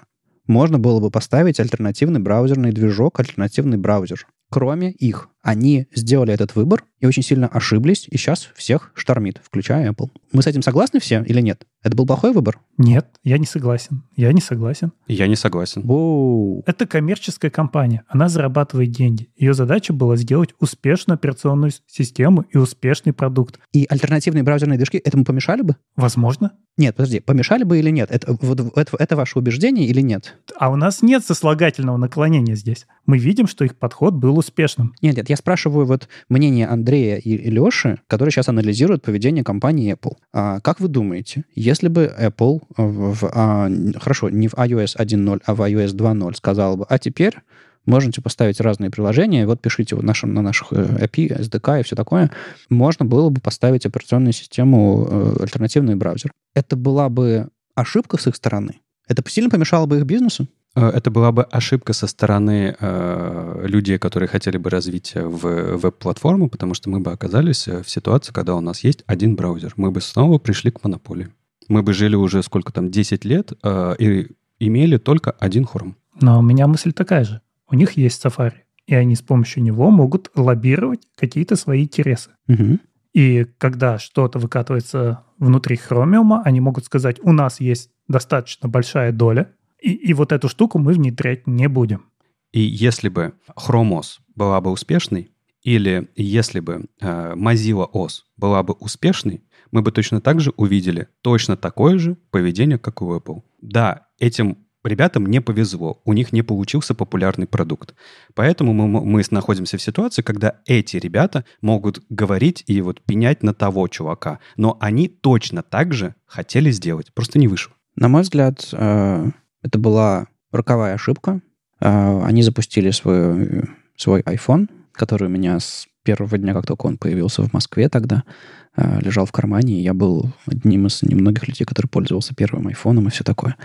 можно было бы поставить альтернативный браузерный движок, альтернативный браузер. Кроме их, они сделали этот выбор и очень сильно ошиблись, и сейчас всех штормит, включая Apple. Мы с этим согласны все или нет? Это был плохой выбор? Нет, я не согласен. Я не согласен. Я не согласен. Воу. Это коммерческая компания. Она зарабатывает деньги. Ее задача была сделать успешную операционную систему и успешный продукт. И альтернативные браузерные движки этому помешали бы? Возможно. Нет, подожди, помешали бы или нет? Это, вот, это, это ваше убеждение или нет? А у нас нет сослагательного наклонения здесь. Мы видим, что их подход был успешным. Нет, нет, я спрашиваю вот мнение Андрея и Леши, которые сейчас анализируют поведение компании Apple. А, как вы думаете, если бы Apple в, в а, хорошо, не в iOS 1.0, а в iOS 2.0 сказал бы, а теперь можете поставить разные приложения, вот пишите нашим, на наших э, API, SDK и все такое, можно было бы поставить операционную систему, э, альтернативный браузер. Это была бы ошибка с их стороны? Это сильно помешало бы их бизнесу? Э, это была бы ошибка со стороны э, людей, которые хотели бы развить в веб-платформу, потому что мы бы оказались в ситуации, когда у нас есть один браузер. Мы бы снова пришли к монополии. Мы бы жили уже сколько там, 10 лет э, и имели только один Chrome. Но у меня мысль такая же. У них есть Safari, и они с помощью него могут лоббировать какие-то свои интересы. Угу. И когда что-то выкатывается внутри Chromium, они могут сказать, у нас есть достаточно большая доля, и, и вот эту штуку мы внедрять не будем. И если бы Chrome OS была бы успешной, или если бы э, Mozilla OS была бы успешной, мы бы точно так же увидели точно такое же поведение, как у Apple. Да, этим ребятам не повезло, у них не получился популярный продукт. Поэтому мы, мы находимся в ситуации, когда эти ребята могут говорить и вот пенять на того чувака, но они точно так же хотели сделать, просто не вышло. На мой взгляд, э, это была роковая ошибка. Э, они запустили свой, свой iPhone, который у меня с первого дня, как только он появился в Москве тогда, э, лежал в кармане, я был одним из немногих людей, который пользовался первым айфоном и все такое.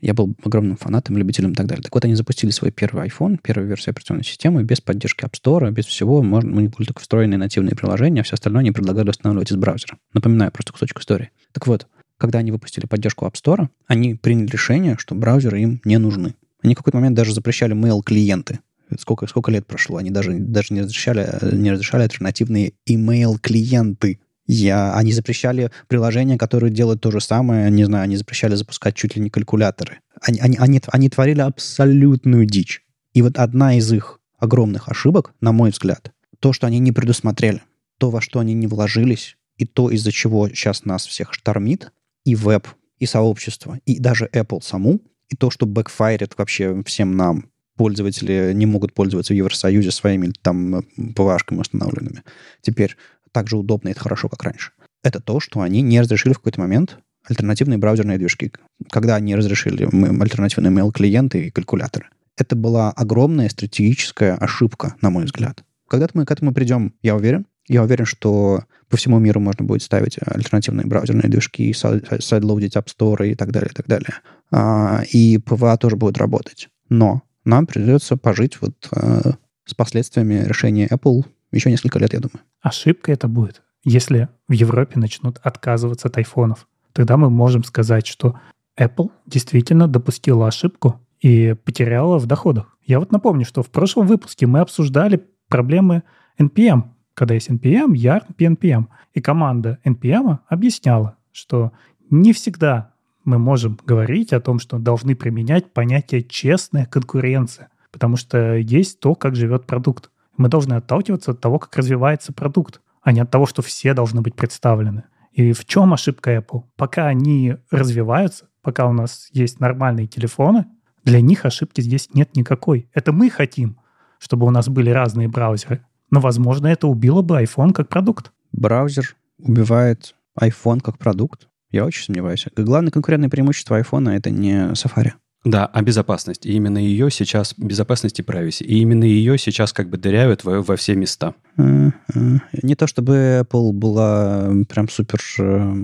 Я был огромным фанатом, любителем и так далее. Так вот, они запустили свой первый iPhone, первую версию операционной системы, без поддержки App Store, без всего. Можно, у них были только встроенные нативные приложения, а все остальное они предлагали устанавливать из браузера. Напоминаю просто кусочек истории. Так вот, когда они выпустили поддержку App Store, они приняли решение, что браузеры им не нужны. Они в какой-то момент даже запрещали mail-клиенты. Сколько, сколько лет прошло? Они даже, даже не, разрешали, не разрешали альтернативные email-клиенты. Я, они запрещали приложения, которые делают то же самое, не знаю, они запрещали запускать чуть ли не калькуляторы. Они, они, они, они творили абсолютную дичь. И вот одна из их огромных ошибок, на мой взгляд, то, что они не предусмотрели, то, во что они не вложились, и то, из-за чего сейчас нас всех штормит, и веб, и сообщество, и даже Apple саму, и то, что бэкфайрит вообще всем нам, пользователи не могут пользоваться в Евросоюзе своими там PWA шками установленными. Теперь так же удобно и хорошо, как раньше. Это то, что они не разрешили в какой-то момент альтернативные браузерные движки, когда они разрешили альтернативные mail-клиенты и калькуляторы. Это была огромная стратегическая ошибка, на мой взгляд. Когда мы к этому придем, я уверен, я уверен, что по всему миру можно будет ставить альтернативные браузерные движки, сайдлоудить App Store и так далее, и так далее. А, и PWA тоже будет работать. Но нам придется пожить вот э, с последствиями решения Apple Еще несколько лет, я думаю. Ошибка это будет, если в Европе начнут отказываться от айфонов. Тогда мы можем сказать, что Apple действительно допустила ошибку и потеряла в доходах. Я вот напомню, что в прошлом выпуске мы обсуждали проблемы NPM. Когда есть NPM, YARN, PNPM. И команда NPM объясняла, что не всегда мы можем говорить о том, что должны применять понятие «честная конкуренция», потому что есть то, как живет продукт. Мы должны отталкиваться от того, как развивается продукт, а не от того, что все должны быть представлены. И в чем ошибка Apple? Пока они развиваются, пока у нас есть нормальные телефоны, для них ошибки здесь нет никакой. Это мы хотим, чтобы у нас были разные браузеры. Но, возможно, это убило бы iPhone как продукт. Браузер убивает iPhone как продукт? Я очень сомневаюсь. Главное конкурентное преимущество iPhone — это не Safari. Да, а безопасность. И именно ее сейчас, безопасность и privacy, и именно ее сейчас как бы дырявят во, во все места. Не то чтобы Apple была прям супер э,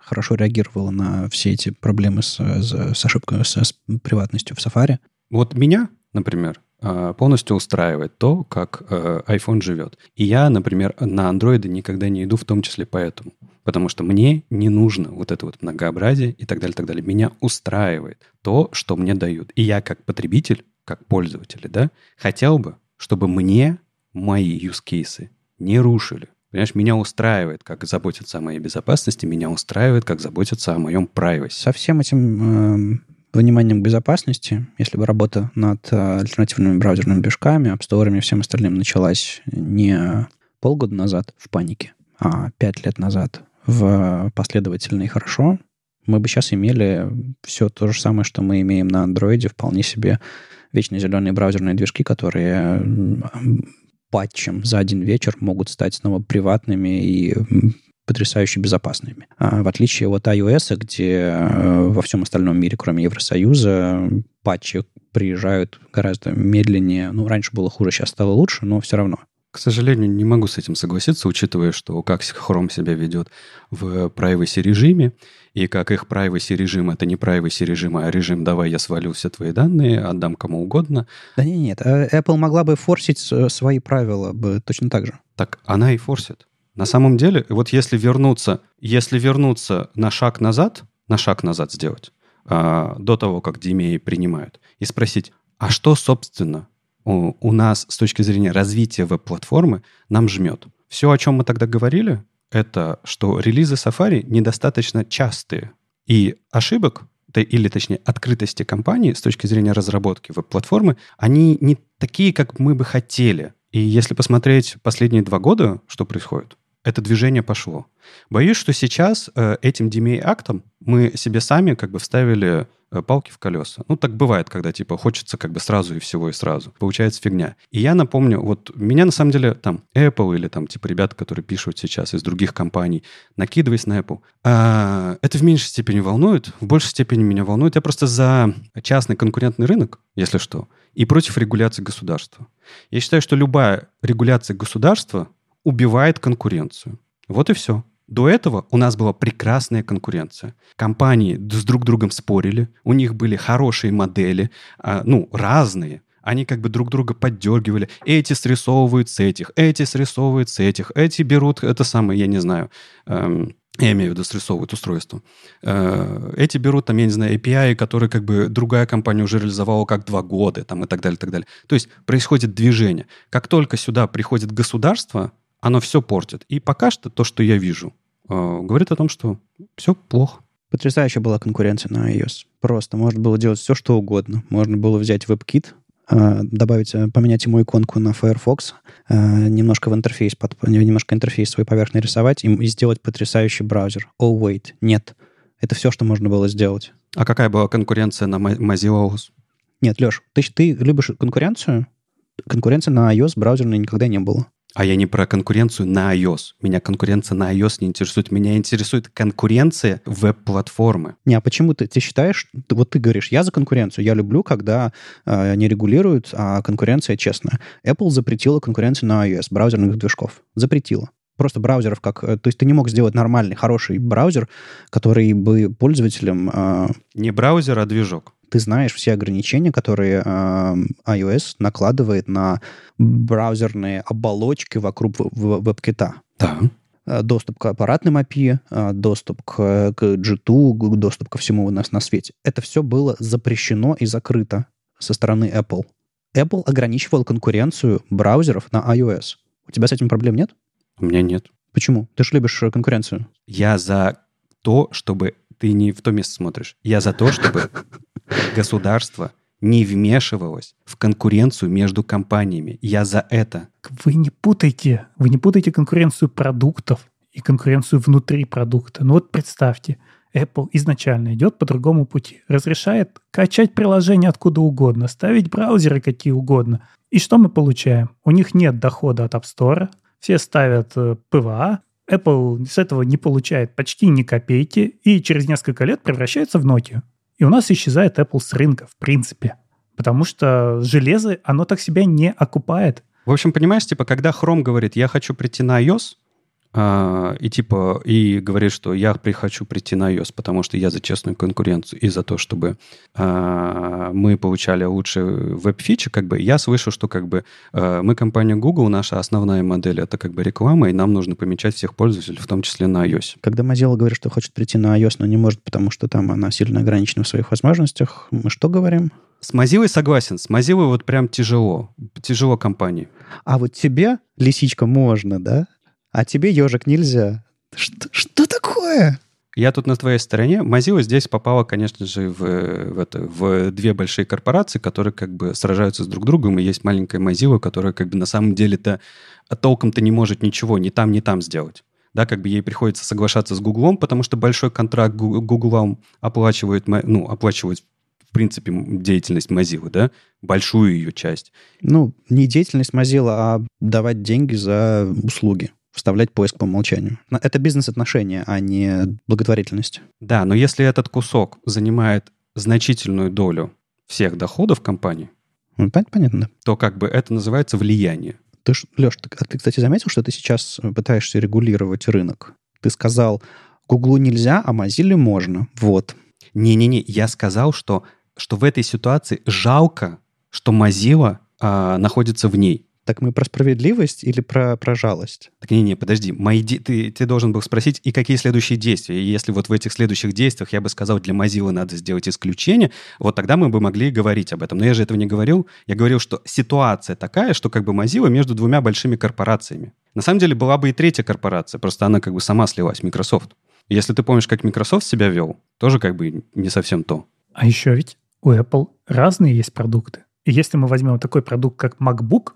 хорошо реагировала на все эти проблемы с, с, ошибкой, с, с приватностью в Safari. Вот меня, например, э, полностью устраивает то, как э, iPhone живет. И я, например, на Android никогда не иду, в том числе поэтому потому что мне не нужно вот это вот многообразие и так далее, так далее. Меня устраивает то, что мне дают. И я как потребитель, как пользователь, да, хотел бы, чтобы мне мои cases не рушили. Понимаешь, меня устраивает, как заботиться о моей безопасности, меня устраивает, как заботиться о моем privacy. Со всем этим э, вниманием к безопасности, если бы работа над э, альтернативными браузерными движками, Store и всем остальным началась не полгода назад в панике, а пять лет назад в последовательно и хорошо, мы бы сейчас имели все то же самое, что мы имеем на андроиде, вполне себе вечно зеленые браузерные движки, которые патчем за один вечер могут стать снова приватными и потрясающе безопасными. А в отличие от iOS, где э, во всем остальном мире, кроме Евросоюза, патчи приезжают гораздо медленнее. Ну, раньше было хуже, сейчас стало лучше, но все равно. К сожалению, не могу с этим согласиться, учитывая, что как Chrome себя ведет в privacy режиме, и как их privacy режим это не privacy режим, а режим «давай я свалю все твои данные, отдам кому угодно». Да нет, нет, э, Apple могла бы форсить свои правила бы точно так же. Так она и форсит. На самом деле, вот если вернуться, если вернуться на шаг назад, на шаг назад сделать, а, до того, как DMA принимают, и спросить, а что, собственно, у, у нас с точки зрения развития веб-платформы нам жмет. Все, о чем мы тогда говорили, это что релизы Safari недостаточно частые. И ошибок, или точнее открытости компании с точки зрения разработки веб-платформы, они не такие, как мы бы хотели. И если посмотреть последние два года, что происходит, это движение пошло. Боюсь, что сейчас э, этим DMA-актом мы себе сами как бы вставили э, палки в колеса. Ну, так бывает, когда, типа, хочется как бы сразу и всего и сразу. Получается фигня. И я напомню, вот меня на самом деле там Apple или там типа ребята, которые пишут сейчас из других компаний, накидываясь на Apple, а, это в меньшей степени волнует, в большей степени меня волнует. Я просто за частный конкурентный рынок, если что, и против регуляции государства. Я считаю, что любая регуляция государства убивает конкуренцию. Вот и все. До этого у нас была прекрасная конкуренция. Компании с друг другом спорили, у них были хорошие модели, а, ну, разные. Они как бы друг друга поддергивали. Эти срисовывают с этих, эти срисовывают с этих, эти берут это самое, я не знаю, эм, я имею в виду срисовывают устройство. Э, эти берут, там, я не знаю, API, которые как бы другая компания уже реализовала как два года, там, и так далее, и так далее. То есть происходит движение. Как только сюда приходит государство, оно все портит. И пока что то, что я вижу, э, говорит о том, что все плохо. Потрясающая была конкуренция на iOS. Просто можно было делать все, что угодно. Можно было взять WebKit, э, добавить, э, поменять ему иконку на Firefox, немножко в интерфейс, под, немножко интерфейс свой поверхный рисовать и, и сделать потрясающий браузер. Oh, wait, нет. Это все, что можно было сделать. А какая была конкуренция на Mozilla OS? Нет, Леш, ты, ты любишь конкуренцию? Конкуренции на iOS браузерной никогда не было. А я не про конкуренцию на iOS. Меня конкуренция на iOS не интересует. Меня интересует конкуренция веб-платформы. Не, а почему ты, ты считаешь, вот ты говоришь, я за конкуренцию, я люблю, когда э, не регулируют, а конкуренция честная. Apple запретила конкуренцию на iOS, браузерных движков. Запретила просто браузеров как... Э, то есть ты не мог сделать нормальный, хороший браузер, который бы пользователям... Э... Не браузер, а движок. Ты знаешь все ограничения, которые э, iOS накладывает на браузерные оболочки вокруг веб-кита. Да. Э, доступ к аппаратным API, э, доступ к, к G2, доступ ко всему у нас на свете. Это все было запрещено и закрыто со стороны Apple. Apple ограничивал конкуренцию браузеров на iOS. У тебя с этим проблем нет? У меня нет. Почему? Ты же любишь э, конкуренцию. Я за то, чтобы ты не в то место смотришь. Я за то, чтобы государство не вмешивалось в конкуренцию между компаниями. Я за это. Вы не путайте, вы не путайте конкуренцию продуктов и конкуренцию внутри продукта. Ну вот представьте, Apple изначально идет по другому пути. Разрешает качать приложение откуда угодно, ставить браузеры какие угодно. И что мы получаем? У них нет дохода от App Store, все ставят э, PWA, Apple с этого не получает почти ни копейки и через несколько лет превращается в Nokia. И у нас исчезает Apple с рынка, в принципе. Потому что железо, оно так себя не окупает. В общем, понимаешь, типа, когда Chrome говорит, я хочу прийти на iOS, и типа, и говорит, что я хочу прийти на iOS, потому что я за честную конкуренцию и за то, чтобы а, мы получали лучшие веб-фичи, как бы, я слышу, что как бы а, мы компания Google, наша основная модель это как бы реклама, и нам нужно помечать всех пользователей, в том числе на iOS. Когда Mozilla говорит, что хочет прийти на iOS, но не может, потому что там она сильно ограничена в своих возможностях, мы что говорим? С Mozilla согласен. С Mozilla вот прям тяжело. Тяжело компании. А вот тебе, лисичка, можно, да? А тебе, ежик, нельзя. Что, что такое? Я тут на твоей стороне. Mozilla здесь попала, конечно же, в, в, это, в две большие корпорации, которые как бы сражаются с друг другом, и есть маленькая Mozilla, которая как бы на самом деле-то толком-то не может ничего ни там, ни там сделать. Да, как бы ей приходится соглашаться с Гуглом, потому что большой контракт Гуглом оплачивает, ну, оплачивает в принципе, деятельность Mozilla, да, большую ее часть. Ну, не деятельность Mozilla, а давать деньги за услуги вставлять поиск по умолчанию. Это бизнес-отношения, а не благотворительность. Да, но если этот кусок занимает значительную долю всех доходов компании, ну, понятно, то как бы это называется влияние. Ты, Леш, ты, а ты, кстати, заметил, что ты сейчас пытаешься регулировать рынок? Ты сказал, Гуглу нельзя, а Mozilla можно. Вот. Не-не-не, я сказал, что, что в этой ситуации жалко, что Mozilla а, находится в ней. Так мы про справедливость или про, про жалость? Так не-не, подожди. Мои де... ты, ты должен был спросить, и какие следующие действия? И если вот в этих следующих действиях я бы сказал, для Mozilla надо сделать исключение, вот тогда мы бы могли говорить об этом. Но я же этого не говорил. Я говорил, что ситуация такая, что как бы Mozilla между двумя большими корпорациями. На самом деле была бы и третья корпорация, просто она как бы сама слилась, Microsoft. Если ты помнишь, как Microsoft себя вел, тоже как бы не совсем то. А еще ведь у Apple разные есть продукты. И если мы возьмем такой продукт, как MacBook,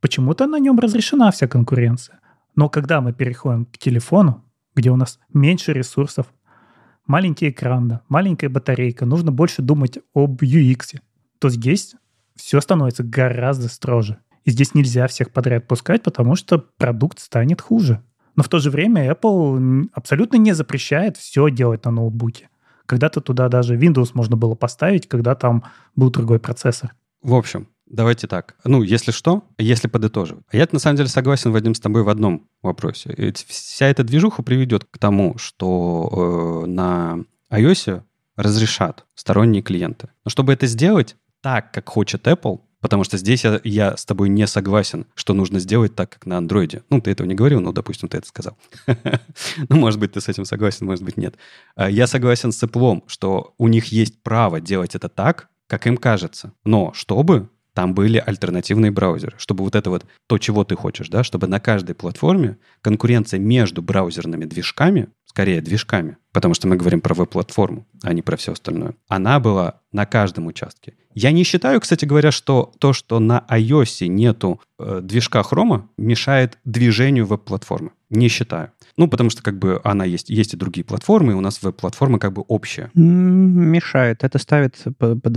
Почему-то на нем разрешена вся конкуренция. Но когда мы переходим к телефону, где у нас меньше ресурсов, маленький экран, да, маленькая батарейка, нужно больше думать об UX, то здесь все становится гораздо строже. И здесь нельзя всех подряд пускать, потому что продукт станет хуже. Но в то же время Apple абсолютно не запрещает все делать на ноутбуке. Когда-то туда даже Windows можно было поставить, когда там был другой процессор. В общем, Давайте так. Ну, если что, если подытоживать. Я на самом деле согласен, Вадим, с тобой в одном вопросе. Ведь вся эта движуха приведет к тому, что э, на iOS разрешат сторонние клиенты. Но чтобы это сделать так, как хочет Apple, потому что здесь я, я с тобой не согласен, что нужно сделать так, как на андроиде. Ну, ты этого не говорил, но, допустим, ты это сказал. <laughs> Ну, может быть, ты с этим согласен, может быть, нет. А я согласен с Apple, что у них есть право делать это так, как им кажется. Но чтобы там были альтернативные браузеры, чтобы вот это вот то, чего ты хочешь, да, чтобы на каждой платформе конкуренция между браузерными движками, скорее движками, потому что мы говорим про веб-платформу, а не про все остальное, она была на каждом участке. Я не считаю, кстати говоря, что то, что на iOS нету э, движка хрома, мешает движению веб-платформы. Не считаю. Ну, потому что как бы она есть, есть и другие платформы, и у нас веб-платформа как бы общая. Мешает. Это ставит под, под,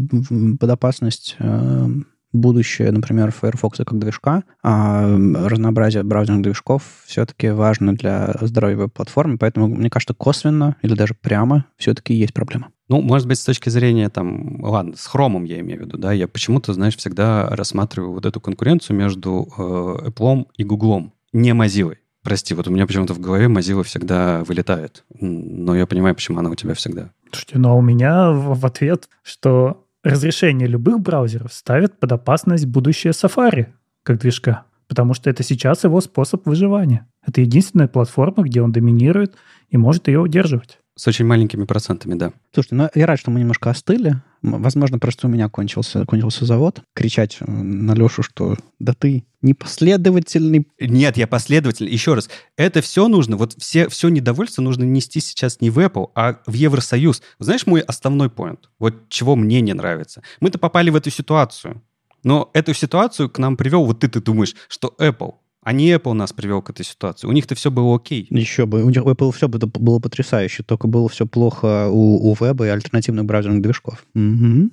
под опасность э, будущее, например, Firefox как движка, а разнообразие браузерных движков все-таки важно для здоровья веб-платформы, поэтому, мне кажется, косвенно или даже прямо все-таки есть проблема. Ну, может быть, с точки зрения, там, ладно, с хромом я имею в виду, да, я почему-то, знаешь, всегда рассматриваю вот эту конкуренцию между э, Apple и Google, не Mozilla. Прости, вот у меня почему-то в голове Mozilla всегда вылетает, но я понимаю, почему она у тебя всегда. Слушайте, ну а у меня в, в ответ, что разрешение любых браузеров ставит под опасность будущее Safari как движка, потому что это сейчас его способ выживания. Это единственная платформа, где он доминирует и может ее удерживать. С очень маленькими процентами, да. Слушайте, ну я рад, что мы немножко остыли. Возможно, просто у меня кончился, кончился завод. Кричать э, на Лешу, что да ты непоследовательный. Нет, я последовательный. Еще раз, это все нужно, вот все, все недовольство нужно нести сейчас не в Apple, а в Евросоюз. Знаешь мой основной поинт? Вот чего мне не нравится. Мы-то попали в эту ситуацию. Но эту ситуацию к нам привел, вот ты, ты думаешь, что Apple. А не Apple нас привел к этой ситуации. У них-то все было окей. Еще бы. У них Apple все было, было потрясающе. Только было все плохо у, у веба и альтернативных браузерных движков. Угу.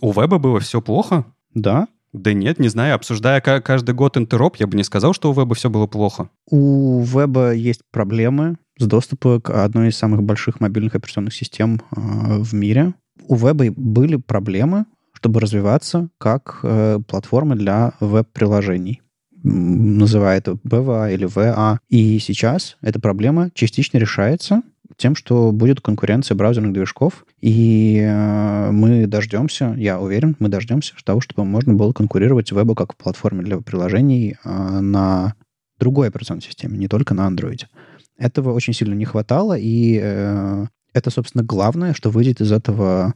У веба было все плохо? Да. Да нет, не знаю. Обсуждая каждый год интероп, я бы не сказал, что у веба все было плохо. У веба есть проблемы с доступом к одной из самых больших мобильных операционных систем э, в мире. У веба были проблемы, чтобы развиваться как э, платформа для веб-приложений называет БВА или ВА. И сейчас эта проблема частично решается тем, что будет конкуренция браузерных движков, и э, мы дождемся, я уверен, мы дождемся того, чтобы можно было конкурировать вебу как платформе для приложений э, на другой операционной системе, не только на Android. Этого очень сильно не хватало, и э, это, собственно, главное, что выйдет из этого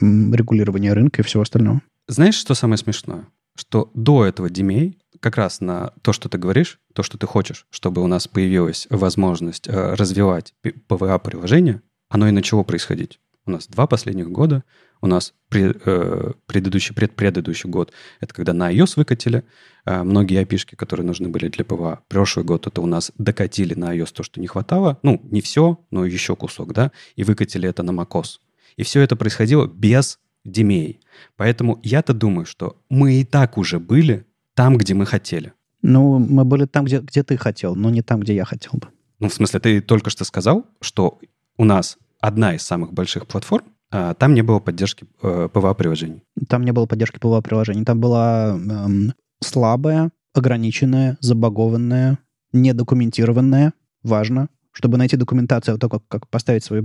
регулирования рынка и всего остального. Знаешь, что самое смешное? Что до этого DMA как раз на то, что ты говоришь, то, что ты хочешь, чтобы у нас появилась возможность э, развивать ПВА-приложение, оно и начало происходить. У нас два последних года, у нас э, предыдущий, предпредыдущий год, это когда на iOS выкатили э, многие API которые нужны были для PWA. Прошлый год это у нас докатили на iOS то, что не хватало. Ну, не все, но еще кусок, да, и выкатили это на macOS. И все это происходило без DMA. Поэтому я-то думаю, что мы и так уже были там, где мы хотели. Ну, мы были там, где, где ты хотел, но не там, где я хотел бы. Ну, в смысле, ты только что сказал, что у нас одна из самых больших платформ, а там не было поддержки э, PWA-приложений. Там не было поддержки PWA-приложений. Там была эм, слабая, ограниченная, забагованная, недокументированная, важно, чтобы найти документацию о том, как, как поставить свое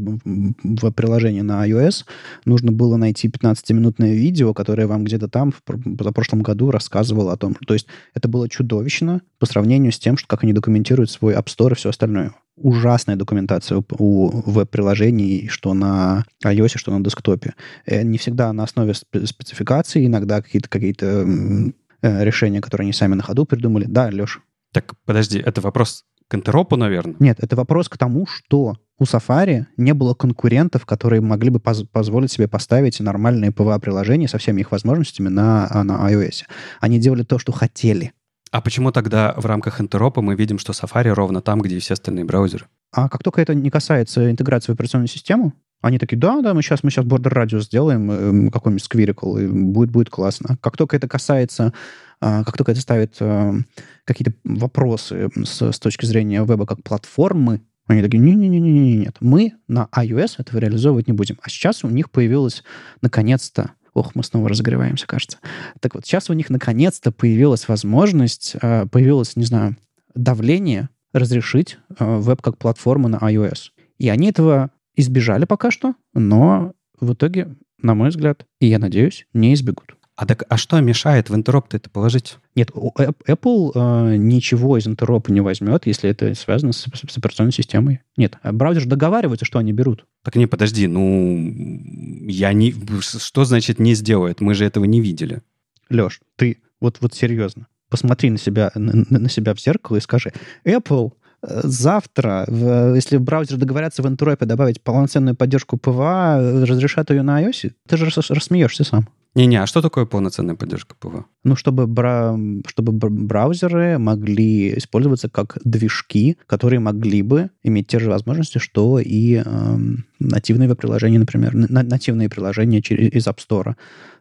приложение на iOS, нужно было найти 15-минутное видео, которое вам где-то там в прошлом году рассказывало о том. То есть это было чудовищно по сравнению с тем, что, как они документируют свой App Store и все остальное. Ужасная документация у веб-приложений, что на iOS, что на десктопе. Э, не всегда на основе спецификаций, иногда какие-то какие э, решения, которые они сами на ходу придумали. Да, Леш? Так, подожди, это вопрос к интеропу, наверное? Нет, это вопрос к тому, что у Safari не было конкурентов, которые могли бы поз- позволить себе поставить нормальные PWA-приложения со всеми их возможностями на, а, на iOS. Они делали то, что хотели. А почему тогда в рамках интеропа мы видим, что Safari ровно там, где и все остальные браузеры? А как только это не касается интеграции в операционную систему, они такие, да, да, мы сейчас, мы сейчас border radius сделаем, э, какой-нибудь squirrel, и будет, будет классно. Как только это касается а, как только это ставит э, какие-то вопросы с, с точки зрения веба как платформы, они такие, не-не-не-не, нет, мы на iOS этого реализовывать не будем. А сейчас у них появилась наконец-то Ох, мы снова разогреваемся, кажется. Так вот, сейчас у них наконец-то появилась возможность, э, появилось, не знаю, давление разрешить э, веб как платформу на iOS. И они этого избежали пока что, но в итоге, на мой взгляд, и я надеюсь, не избегут. А так, а что мешает в интероп это положить? Нет, Apple э, ничего из интеропа не возьмет, если это связано с, с операционной системой. Нет, а браузер договаривается, что они берут. Так не, подожди, ну, я не... Что значит не сделает? Мы же этого не видели. Леш, ты вот, вот серьезно, посмотри на себя, на, на себя в зеркало и скажи, Apple э, завтра, в, если браузер договорятся в интеропе добавить полноценную поддержку PWA, разрешат ее на iOS, ты же рассмеешься сам. Не-не, а что такое полноценная поддержка PWA? Ну, чтобы, бра... чтобы браузеры могли использоваться как движки, которые могли бы иметь те же возможности, что и э, нативные веб-приложения, например, на- нативные приложения через, из App Store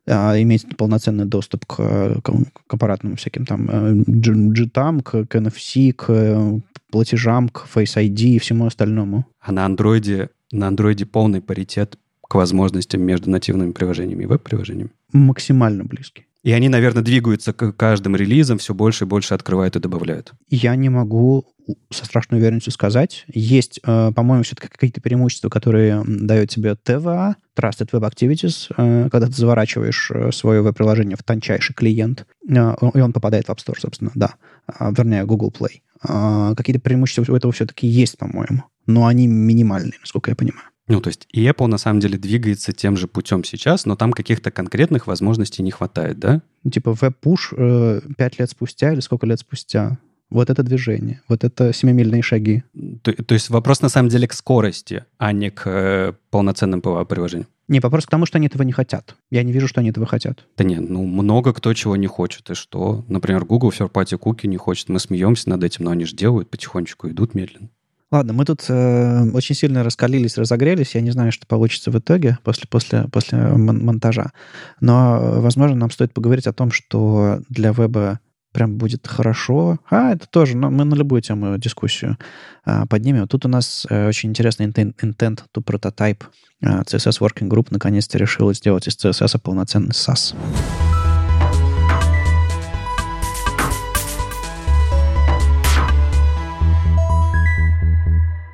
а, иметь полноценный доступ к, к, к аппаратным всяким там JIT, к, к NFC, к платежам, к Face ID и всему остальному. А на андроиде, на андроиде полный паритет к возможностям между нативными приложениями и веб-приложениями? Максимально близкий. И они, наверное, двигаются к каждым релизам, все больше и больше открывают и добавляют. Я не могу со страшной уверенностью сказать. Есть, э, по-моему, все-таки какие-то преимущества, которые дает тебе TVA, Trusted Web Activities, э, когда ты заворачиваешь э, свое веб-приложение в тончайший клиент, и он попадает в App Store, собственно, да. А, вернее, Google Play. А, какие-то преимущества у этого все-таки есть, по-моему. Но они минимальные, насколько я понимаю. Ну, то есть и Apple на самом деле двигается тем же путем сейчас, но там каких-то конкретных возможностей не хватает, да? Ну, типа веб-пуш э, 5 лет спустя или сколько лет спустя. Вот это движение, вот это семимильные шаги. То, то есть вопрос на самом деле к скорости, а не к э, полноценным приложениям. Не, вопрос к тому, что они этого не хотят. Я не вижу, что они этого хотят. Да нет, ну много кто чего не хочет. И что? Например, Google third party cookie не хочет. Мы смеемся над этим, но они же делают потихонечку, идут медленно. Ладно, мы тут э, очень сильно раскалились, разогрелись. Я не знаю, что получится в итоге после, после, после монтажа. Но, возможно, нам стоит поговорить о том, что для веба прям будет хорошо. А, это тоже, но мы на любую тему дискуссию а, поднимем. Тут у нас а, очень интересный intent, intent to prototype. А, CSS Working Group наконец-то решил сделать из CSS полноценный SAS.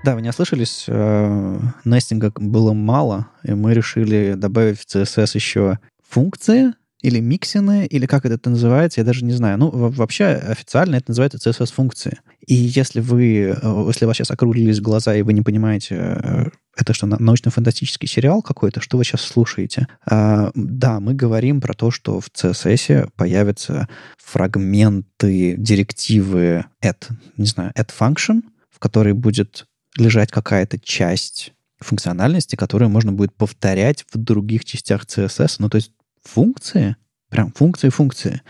Да, вы не ослышались, э, нестинга было мало, и мы решили добавить в CSS еще функции, или миксины, или как это называется, я даже не знаю. Ну, вообще официально это называется CSS-функции. И если вы, э, если у вас сейчас округлились глаза, и вы не понимаете, э, это что, научно-фантастический сериал какой-то, что вы сейчас слушаете? Да, мы говорим про то, что в CSS появятся фрагменты директивы add, не знаю, add function, в которой будет лежать какая-то часть функциональности, которую можно будет повторять в других частях CSS. Ну, то есть функции, прям функции, функции.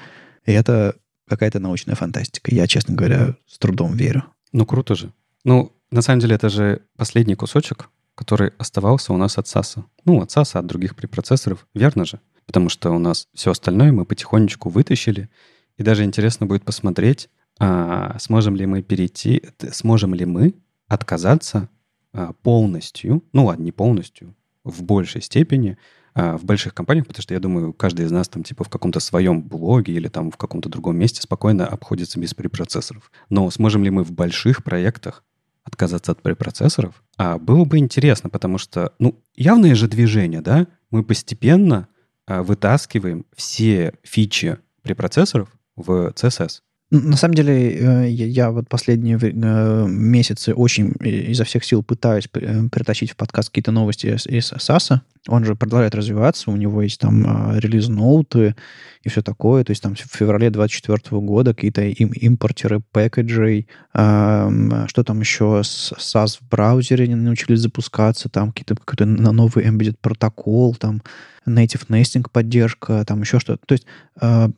И это какая-то научная фантастика. Я, честно говоря, с трудом верю. Ну, круто же. Ну, на самом деле, это же последний кусочек, который оставался у нас от САСа. Ну, от САСа, от других препроцессоров. Верно же? Потому что у нас все остальное мы потихонечку вытащили. И даже интересно будет посмотреть, а, сможем ли мы перейти, сможем ли мы отказаться а, полностью, ну ладно, не полностью, в большей степени а, в больших компаниях, потому что я думаю, каждый из нас там типа в каком-то своем блоге или там в каком-то другом месте спокойно обходится без препроцессоров. Но сможем ли мы в больших проектах отказаться от препроцессоров? А было бы интересно, потому что, ну, явное же движение, да? Мы постепенно а, вытаскиваем все фичи препроцессоров в CSS. На самом деле, э, я вот последние э, месяцы очень изо всех сил пытаюсь э, притащить в подкаст какие-то новости из САСа. Он же продолжает развиваться, у него есть там релиз-ноуты и все такое. То есть там в феврале 2024 года какие-то им, импортеры пэкэджей, что там еще с SAS в браузере научились запускаться, там какие-то какой-то новый embedded протокол, там native nesting поддержка, там еще что-то. То есть э,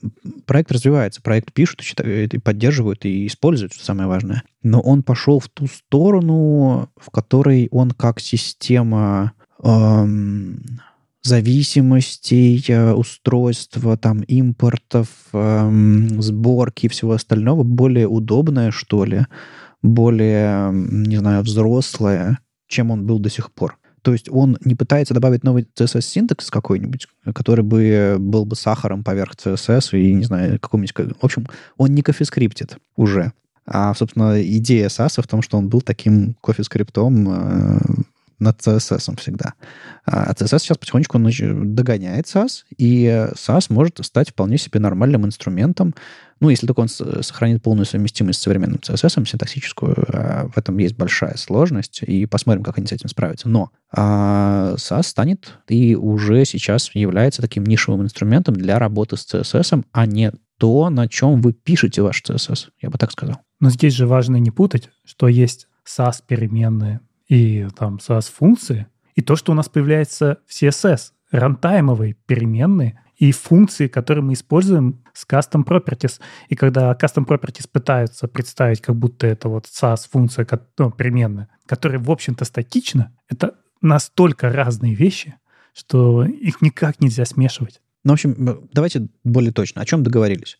проект развивается, проект пишут, и поддерживают и используют, что самое важное. Но он пошел в ту сторону, в которой он как система эм, зависимостей, э, устройства, там, импортов, эм, сборки и всего остального более удобная, что ли, более, не знаю, взрослая, чем он был до сих пор. То есть он не пытается добавить новый CSS-синтекс какой-нибудь, который бы был бы сахаром поверх CSS и, не знаю, каком-нибудь... В общем, он не кофескриптит уже. А, собственно, идея SAS в том, что он был таким кофескриптом э, над CSS всегда. А CSS сейчас потихонечку догоняет SAS, и SAS может стать вполне себе нормальным инструментом, ну, если только он сохранит полную совместимость с современным CSS, синтаксическую, а в этом есть большая сложность, и посмотрим, как они с этим справятся. Но а SAS станет и уже сейчас является таким нишевым инструментом для работы с CSS, а не то, на чем вы пишете ваш CSS, я бы так сказал. Но здесь же важно не путать, что есть SAS-переменные, и там SAS-функции, и то, что у нас появляется в CSS, рантаймовые переменные и функции, которые мы используем с custom properties. И когда custom properties пытаются представить, как будто это вот Sass-функция, ну, переменная, которая, в общем-то, статична, это настолько разные вещи, что их никак нельзя смешивать. Ну, в общем, давайте более точно. О чем договорились?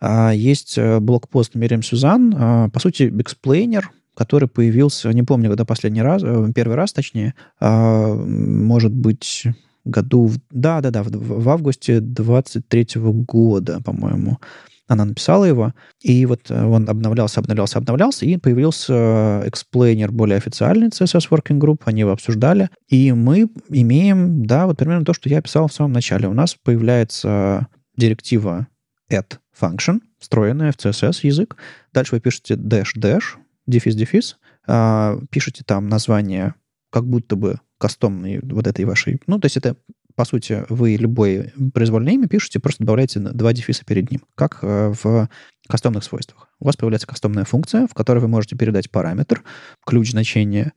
А, есть э, блогпост Мириам Сюзанн, а, по сути, эксплейнер, который появился, не помню, когда последний раз, э, первый раз, точнее, а, может быть, году, да-да-да, в, в августе 23 года, по-моему, она написала его, и вот э, он обновлялся, обновлялся, обновлялся, и появился эксплейнер более официальный CSS Working Group, они его обсуждали, и мы имеем, да, вот примерно то, что я писал в самом начале. У нас появляется директива at function, встроенная в CSS язык. Дальше вы пишете dash dash, дефис дефис, пишете там название как будто бы кастомной вот этой вашей... Ну, то есть это по сути, вы любое произвольное имя пишете, просто добавляете два дефиса перед ним, как э, в кастомных свойствах. У вас появляется кастомная функция, в которой вы можете передать параметр, ключ значения,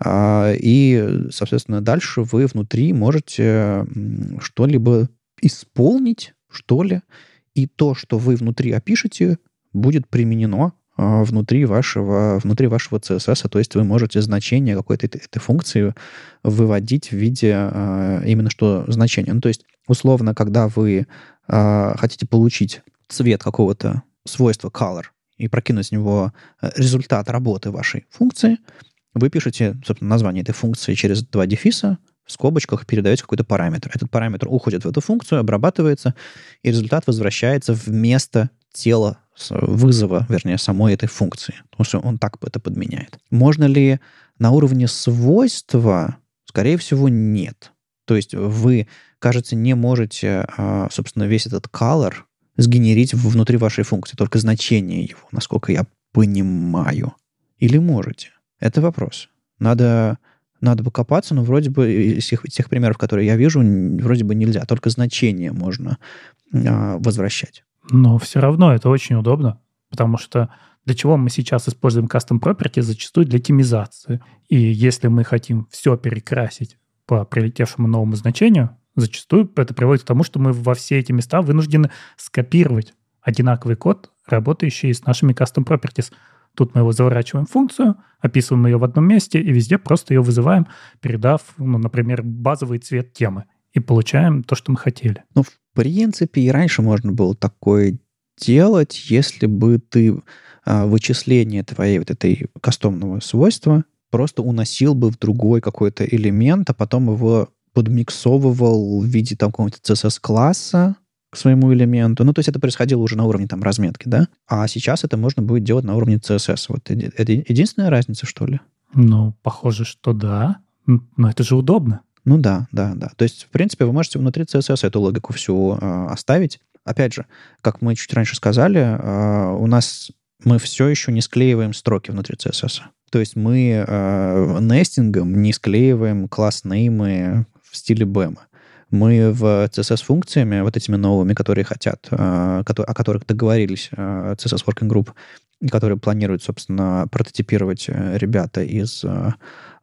а, и, соответственно, дальше вы внутри можете что-либо исполнить, что ли, и то, что вы внутри опишете, будет применено а, внутри вашего, внутри вашего CSS, то есть вы можете значение какой-то этой, этой функции выводить в виде а, именно что значения. Ну, то есть, условно, когда вы а, хотите получить цвет какого-то свойства color и прокинуть с него э, результат работы вашей функции, вы пишете, собственно, название этой функции через два дефиса, в скобочках передаете какой-то параметр. Этот параметр уходит в эту функцию, обрабатывается, и результат возвращается вместо тела вызова, вернее, самой этой функции. Потому что он так это подменяет. Можно ли на уровне свойства? Скорее всего, нет. То есть вы, кажется, не можете, а, собственно, весь этот color сгенерить внутри вашей функции, только значение его, насколько я понимаю. Или можете? Это вопрос. Надо, надо бы копаться, но вроде бы из тех, тех примеров, которые я вижу, вроде бы нельзя. Только значение можно а, возвращать. Но все равно это очень удобно, потому что для чего мы сейчас используем custom property? Зачастую для тимизации. И если мы хотим все перекрасить по прилетевшему новому значению, зачастую это приводит к тому, что мы во все эти места вынуждены скопировать одинаковый код, работающий с нашими custom properties. Тут мы его заворачиваем в функцию, описываем ее в одном месте и везде просто ее вызываем, передав, ну, например, базовый цвет темы. И получаем то, что мы хотели. Ну, в принципе, и раньше можно было такое делать, если бы ты а, вычисление твоей вот этой кастомного свойства просто уносил бы в другой какой-то элемент, а потом его подмиксовывал в виде там какого-нибудь CSS-класса к своему элементу. Ну, то есть это происходило уже на уровне там разметки, да? А сейчас это можно будет делать на уровне CSS. Вот это единственная разница, что ли? Ну, похоже, что да. Но это же удобно. Ну да, да, да. То есть, в принципе, вы можете внутри CSS эту логику всю э, оставить. Опять же, как мы чуть раньше сказали, э, у нас мы все еще не склеиваем строки внутри CSS. То есть мы э, нестингом не склеиваем класс-неймы в стиле BEM. Мы в CSS-функциями, вот этими новыми, которые хотят, э, о которых договорились э, CSS Working Group, которые планируют, собственно, прототипировать э, ребята из э,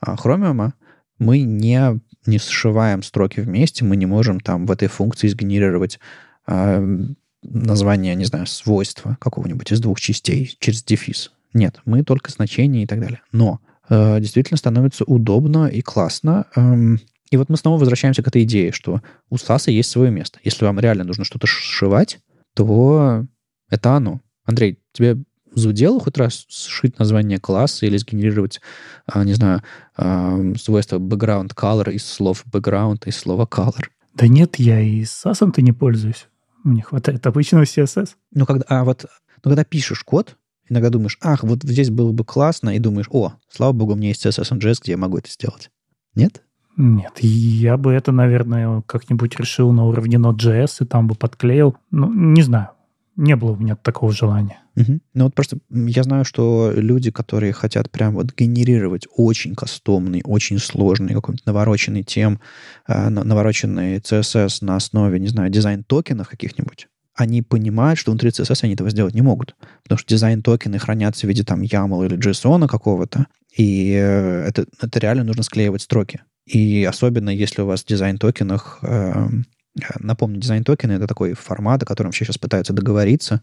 Chromium, мы не не сшиваем строки вместе, мы не можем там в этой функции сгенерировать э, название, не знаю, свойства какого-нибудь из двух частей через дефис. Нет, мы только значения и так далее. Но э, действительно становится удобно и классно. Эм, и вот мы снова возвращаемся к этой идее, что у САСа есть свое место. Если вам реально нужно что-то сшивать, то это оно. Андрей, тебе зудело хоть раз сшить название класса или сгенерировать, а, не знаю, а, свойство background color из слов background, из слова color? Да нет, я и SAS-то не пользуюсь. Мне хватает обычного CSS. Ну, когда, а вот, ну, когда пишешь код, иногда думаешь, ах, вот здесь было бы классно, и думаешь, о, слава богу, у меня есть CSS JS, где я могу это сделать. Нет? Нет, я бы это, наверное, как-нибудь решил на уровне Node.js и там бы подклеил. Ну, не знаю не было у меня такого желания. Угу. Ну вот просто я знаю, что люди, которые хотят прям вот генерировать очень кастомный, очень сложный, какой-нибудь навороченный тем, э, навороченный CSS на основе, не знаю, дизайн-токенов каких-нибудь, они понимают, что внутри CSS они этого сделать не могут. Потому что дизайн-токены хранятся в виде там YAML или JSON какого-то, и э, это, это реально нужно склеивать строки. И особенно если у вас дизайн-токенах э, Напомню, дизайн-токены — это такой формат, о котором сейчас пытаются договориться.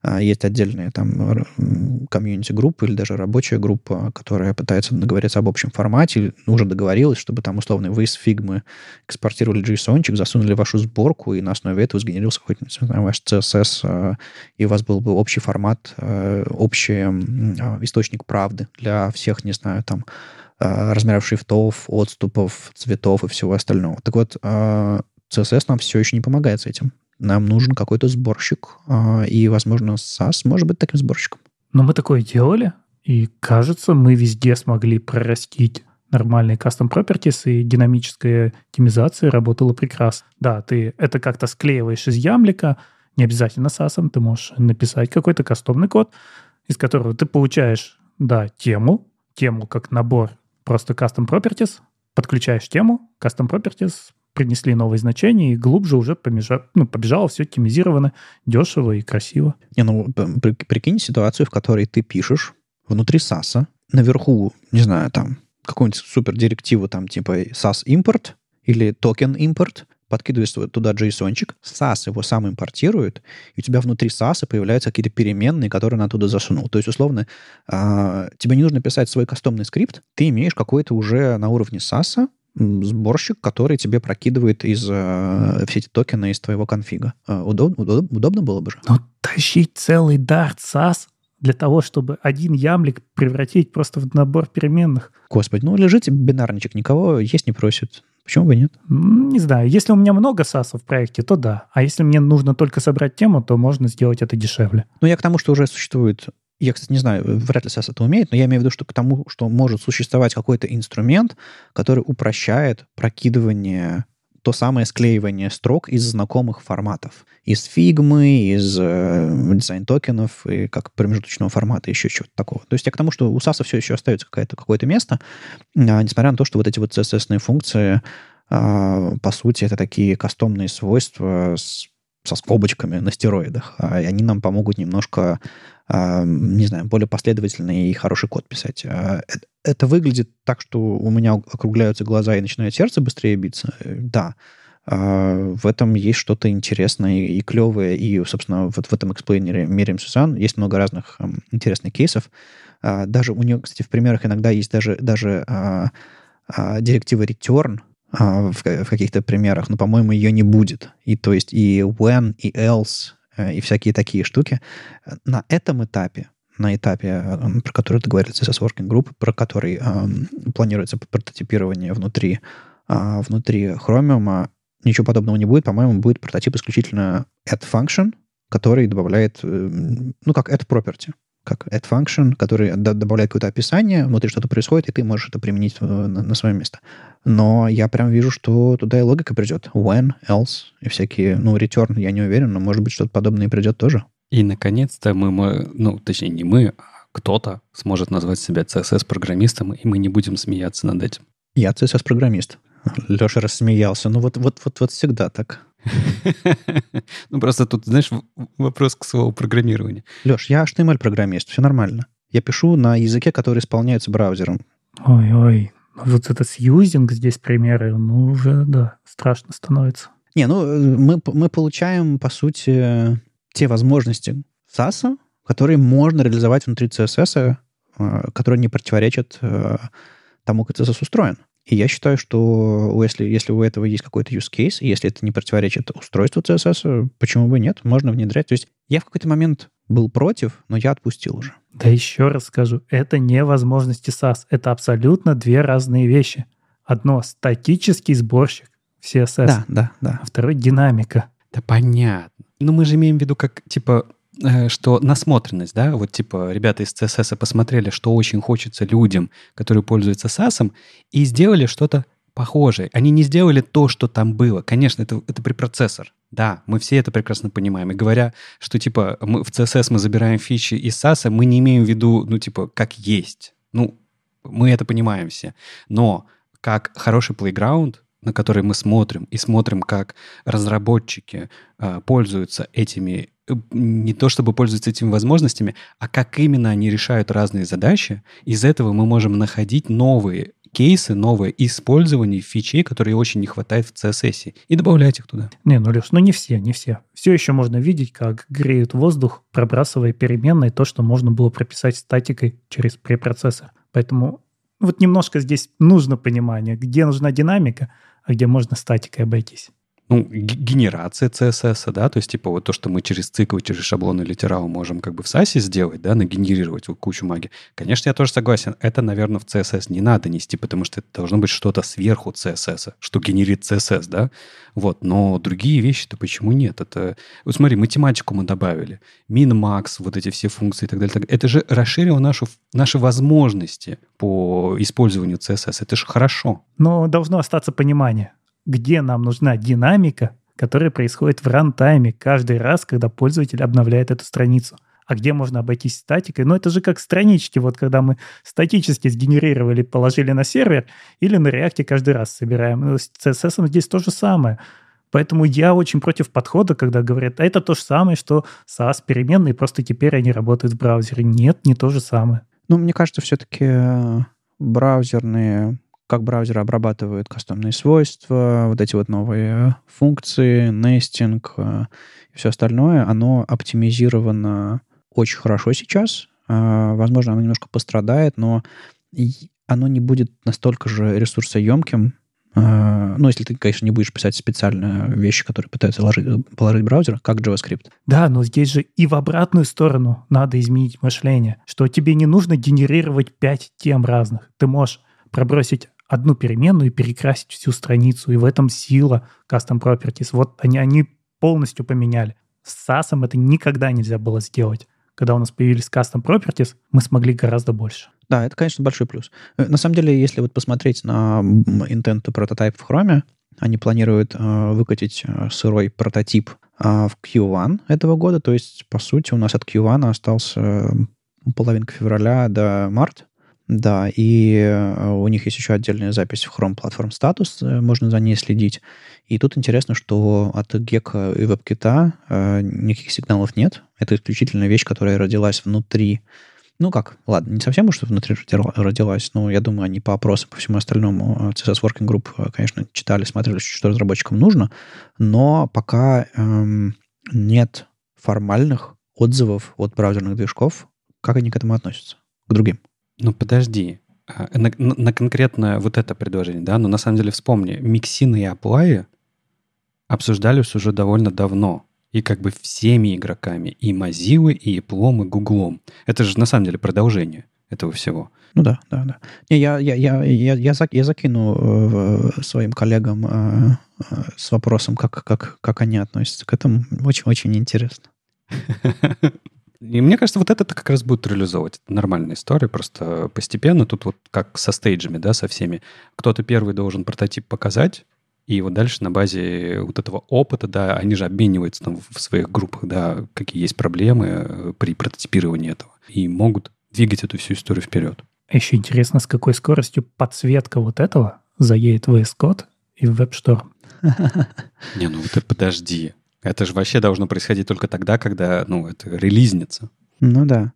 А, есть отдельные там комьюнити-группы или даже рабочая группа, которая пытается договориться об общем формате, уже договорилась, чтобы там условно вы из фигмы экспортировали JSON засунули вашу сборку, и на основе этого сгенерился знаю, ваш CSS, а, и у вас был бы общий формат, а, общий источник правды для всех, не знаю, там, размеров шрифтов, отступов, цветов и всего остального. Так вот, CSS нам все еще не помогает с этим. Нам нужен какой-то сборщик, и, возможно, SAS может быть таким сборщиком. Но мы такое делали, и кажется, мы везде смогли прорастить нормальные custom properties, и динамическая оптимизация работала прекрасно. Да, ты это как-то склеиваешь из ямлика, не обязательно SAS, ты можешь написать какой-то кастомный код, из которого ты получаешь, да, тему, тему как набор просто custom properties, подключаешь тему, custom properties, принесли новые значения, и глубже уже побежало, ну, побежало все оптимизировано, дешево и красиво. Не, ну, прикинь ситуацию, в которой ты пишешь внутри SAS, наверху, не знаю, там, какую-нибудь супер директиву, там, типа SAS импорт или токен импорт, подкидываешь туда json SAS его сам импортирует, и у тебя внутри SAS появляются какие-то переменные, которые он оттуда засунул. То есть, условно, э, тебе не нужно писать свой кастомный скрипт, ты имеешь какой-то уже на уровне SAS сборщик, который тебе прокидывает из э, все эти токены из твоего конфига. Э, удобно, удобно, удобно было бы же? Но тащить целый дарт SAS для того, чтобы один ямлик превратить просто в набор переменных. Господи, ну лежите бинарничек, никого есть не просит. Почему бы нет? Не знаю. Если у меня много САСов в проекте, то да. А если мне нужно только собрать тему, то можно сделать это дешевле. Ну, я к тому, что уже существует я, кстати, не знаю, вряд ли SAS это умеет, но я имею в виду, что к тому, что может существовать какой-то инструмент, который упрощает прокидывание то самое склеивание строк из знакомых форматов. Из фигмы, из э, дизайн-токенов, и как промежуточного формата, еще чего-то такого. То есть я к тому, что у SAS все еще остается какое-то, какое-то место, а, несмотря на то, что вот эти вот CSS-ные функции, а, по сути, это такие кастомные свойства с со скобочками на стероидах, а они нам помогут немножко, не знаю, более последовательный и хороший код писать. А, это выглядит так, что у меня округляются глаза и начинает сердце быстрее биться. Э, да, в этом есть что-то интересное и клевое. И, собственно, вот в этом эксплейнере Мириам Сюзан есть много разных интересных кейсов. Даже у нее, кстати, в примерах иногда есть даже, даже директива return, а, в, в каких-то примерах, но, по-моему, ее не будет. И то есть и when, и else, э, и всякие такие штуки. На этом этапе, на этапе, э, про который ты говорил, CSS Working Group, про который э, планируется прототипирование внутри, э, внутри Chromium, ничего подобного не будет. По-моему, будет прототип исключительно add function, который добавляет, э, ну, как add property как add function, который добавляет какое-то описание, внутри что-то происходит, и ты можешь это применить на, на свое место. Но я прям вижу, что туда и логика придет. When, else и всякие, ну, return, я не уверен, но может быть что-то подобное придет тоже. И, наконец-то, мы, мы, ну, точнее, не мы, а кто-то сможет назвать себя CSS-программистом, и мы не будем смеяться над этим. Я CSS-программист. Леша рассмеялся. Ну вот, вот, вот, вот всегда так. <laughs> Ну, просто тут, знаешь, вопрос к слову программирования. Леш, я HTML-программист, все нормально. Я пишу на языке, который исполняется браузером. Ой-ой, вот этот сьюзинг здесь примеры, ну, уже, да, страшно становится. Не, ну, мы, мы получаем, по сути, те возможности SAS, которые можно реализовать внутри CSS, э, которые не противоречат э, тому, как CSS устроен. И я считаю, что если, если у этого есть какой-то use case, и если это не противоречит устройству CSS, почему бы нет? Можно внедрять. То есть я в какой-то момент был против, но я отпустил уже. Да еще раз скажу, это не возможности SAS. Это абсолютно две разные вещи. Одно — статический сборщик в CSS. Да, да, да. А второй — динамика. Да понятно. Но мы же имеем в виду как, типа, что насмотренность, да, вот типа ребята из CSS посмотрели, что очень хочется людям, которые пользуются SAS, и сделали что-то похожее. Они не сделали то, что там было. Конечно, это, это препроцессор. Да, мы все это прекрасно понимаем. И говоря, что типа мы в CSS мы забираем фичи из SAS, мы не имеем в виду, ну типа, как есть. Ну, мы это понимаем все. Но как хороший плейграунд, на который мы смотрим, и смотрим, как разработчики э, пользуются этими не то чтобы пользоваться этими возможностями, а как именно они решают разные задачи. Из этого мы можем находить новые кейсы, новое использование фичей, которые очень не хватает в CSS, и добавлять их туда. Не, ну, Леш, ну не все, не все. Все еще можно видеть, как греют воздух, пробрасывая переменные то, что можно было прописать статикой через препроцессор. Поэтому вот немножко здесь нужно понимание, где нужна динамика, а где можно статикой обойтись. Ну, генерация CSS, да, то есть, типа, вот то, что мы через циклы, через шаблоны литерал можем как бы в SASE сделать, да, нагенерировать вот кучу магии. Конечно, я тоже согласен, это, наверное, в CSS не надо нести, потому что это должно быть что-то сверху CSS, что генерит CSS, да, вот, но другие вещи-то почему нет? Это, вот смотри, математику мы добавили, min-max, вот эти все функции и так далее, так это же расширило нашу, наши возможности по использованию CSS, это же хорошо. Но должно остаться понимание где нам нужна динамика, которая происходит в рантайме каждый раз, когда пользователь обновляет эту страницу. А где можно обойтись статикой? Ну, это же как странички, вот когда мы статически сгенерировали, положили на сервер, или на реакте каждый раз собираем. Ну, с CSS здесь то же самое. Поэтому я очень против подхода, когда говорят, а это то же самое, что SaaS переменные, просто теперь они работают в браузере. Нет, не то же самое. Ну, мне кажется, все-таки э, браузерные как браузеры обрабатывают кастомные свойства, вот эти вот новые функции, нестинг э, и все остальное, оно оптимизировано очень хорошо сейчас. Э, возможно, оно немножко пострадает, но оно не будет настолько же ресурсоемким, э, ну, если ты, конечно, не будешь писать специально вещи, которые пытаются ложить, положить браузер, как JavaScript. Да, но здесь же и в обратную сторону надо изменить мышление, что тебе не нужно генерировать пять тем разных. Ты можешь пробросить одну переменную и перекрасить всю страницу. И в этом сила Custom Properties. Вот они, они полностью поменяли. С SAS это никогда нельзя было сделать. Когда у нас появились Custom Properties, мы смогли гораздо больше. Да, это, конечно, большой плюс. Э, на самом деле, если вот посмотреть на Intent to Prototype в Chrome, они планируют э, выкатить э, сырой прототип э, в Q1 этого года. То есть, по сути, у нас от Q1 остался половинка февраля до марта. Да, и э, у них есть еще отдельная запись в Chrome Platform Status, э, можно за ней следить. И тут интересно, что от Гека и WebKit э, никаких сигналов нет. Это исключительно вещь, которая родилась внутри. Ну как, ладно, не совсем уж внутри родилась, но я думаю, они по опросам, по всему остальному CSS Working Group, конечно, читали, смотрели, что разработчикам нужно, но пока эм, нет формальных отзывов от браузерных движков, как они к этому относятся, к другим. Ну, подожди. А, на, на, на конкретно вот это предложение, да, но на самом деле вспомни, миксины и аплаи обсуждались уже довольно давно. И как бы всеми игроками. И Mozilla, и Apple, и Google. Это же на самом деле продолжение этого всего. Ну да, да, да. Не, я, я, я, я, я, зак, я закину э, своим коллегам э, э, с вопросом, как, как, как они относятся к этому. Очень, очень интересно. <laughs> И мне кажется, вот это как раз будет реализовывать. Это нормальная история, просто постепенно. Тут вот как со стейджами, да, со всеми. Кто-то первый должен прототип показать, и вот дальше на базе вот этого опыта, да, они же обмениваются там в своих группах, да, какие есть проблемы э, при прототипировании этого. И могут двигать эту всю историю вперед. Еще интересно, с какой скоростью подсветка вот этого заедет в VS Code и в WebStorm. <laughs> Не, ну ты подожди. Это же вообще должно происходить только тогда, когда, ну, это релизнится. Ну да.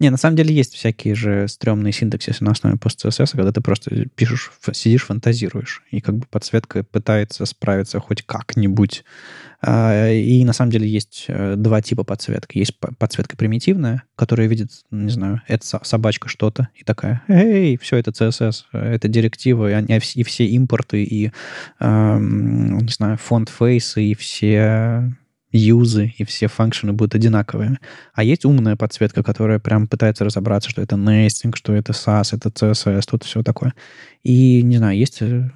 Не, на самом деле есть всякие же стрёмные синтаксисы на основе PostCSS, когда ты просто пишешь, сидишь, фантазируешь, и как бы подсветка пытается справиться хоть как-нибудь. А, и на самом деле есть э, два типа подсветки. Есть подсветка примитивная, которая видит, не знаю, это собачка что-то, и такая, эй, все это CSS, это директива, и все импорты, и, не знаю, фонд фейсы, и все юзы и все функшены будут одинаковыми. А есть умная подсветка, которая прям пытается разобраться, что это nesting, что это SAS, это CSS, тут все такое. И, не знаю, есть э,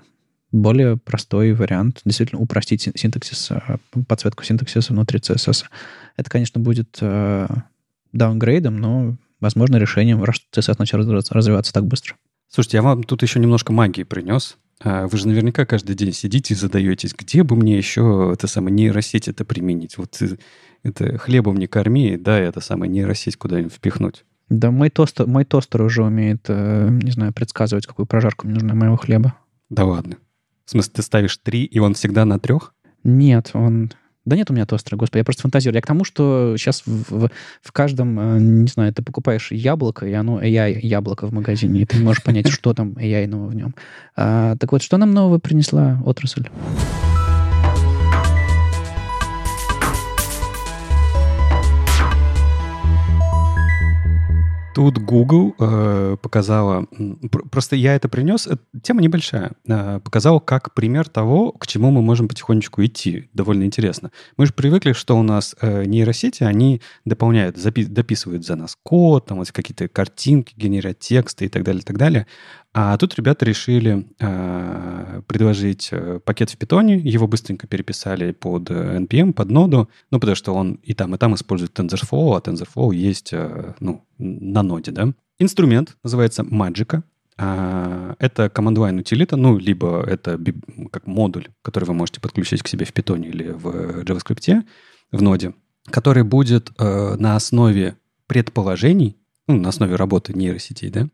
более простой вариант действительно упростить синтаксис, э, подсветку синтаксиса внутри CSS. Это, конечно, будет э, даунгрейдом, но, возможно, решением, раз CSS начал развиваться так быстро. Слушайте, я вам тут еще немножко магии принес. А вы же наверняка каждый день сидите и задаетесь, где бы мне еще это самое нейросеть это применить? Вот э, это хлебом не корми, да, это самое нейросеть куда-нибудь впихнуть. Да, мой тостер, мой тостер уже умеет, э, не знаю, предсказывать, какую прожарку мне нужна моего хлеба. Да ладно. В смысле, ты ставишь три, и он всегда на трех? Нет, он да нет у меня тостера, господи, я просто фантазирую. Я к тому, что сейчас в, в, в каждом, э, не знаю, ты покупаешь яблоко, и оно AI яблоко в магазине, и ты не можешь понять, <laughs> что там AI нового в нем. А, так вот, что нам нового принесла отрасль? Тут Google э, показала, просто я это принес, это, тема небольшая, э, показал как пример того, к чему мы можем потихонечку идти. Довольно интересно. Мы же привыкли, что у нас э, нейросети, они дополняют, запи- дописывают за нас код, там вот какие-то картинки, генерят тексты и так далее, и так далее. А тут ребята решили э, предложить э, пакет в питоне, его быстренько переписали под э, NPM, под ноду, ну, потому что он и там, и там использует TensorFlow, а TensorFlow есть, э, ну, на ноде, да. Инструмент называется Magica. Э, это command line утилита, ну, либо это как модуль, который вы можете подключить к себе в питоне или в JavaScript, в ноде, который будет э, на основе предположений, ну, на основе работы нейросетей, да,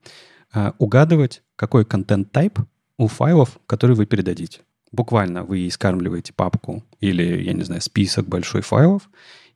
э, угадывать, какой контент-тайп у файлов, которые вы передадите. Буквально вы скармливаете папку или, я не знаю, список большой файлов,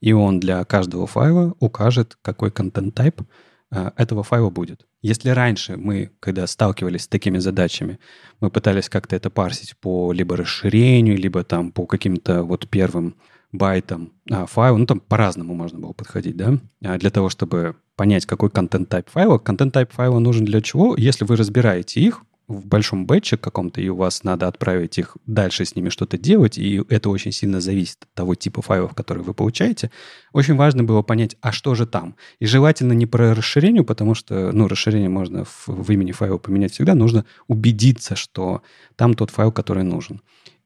и он для каждого файла укажет, какой контент-тайп э, этого файла будет. Если раньше мы, когда сталкивались с такими задачами, мы пытались как-то это парсить по либо расширению, либо там по каким-то вот первым байтам а, файла, ну там по-разному можно было подходить, да, а для того, чтобы понять, какой контент-тайп файла. Контент-тайп файла нужен для чего? Если вы разбираете их в большом бэтче каком-то, и у вас надо отправить их дальше с ними что-то делать, и это очень сильно зависит от того типа файлов, которые вы получаете, очень важно было понять, а что же там. И желательно не про расширение, потому что, ну, расширение можно в, в имени файла поменять всегда, нужно убедиться, что там тот файл, который нужен.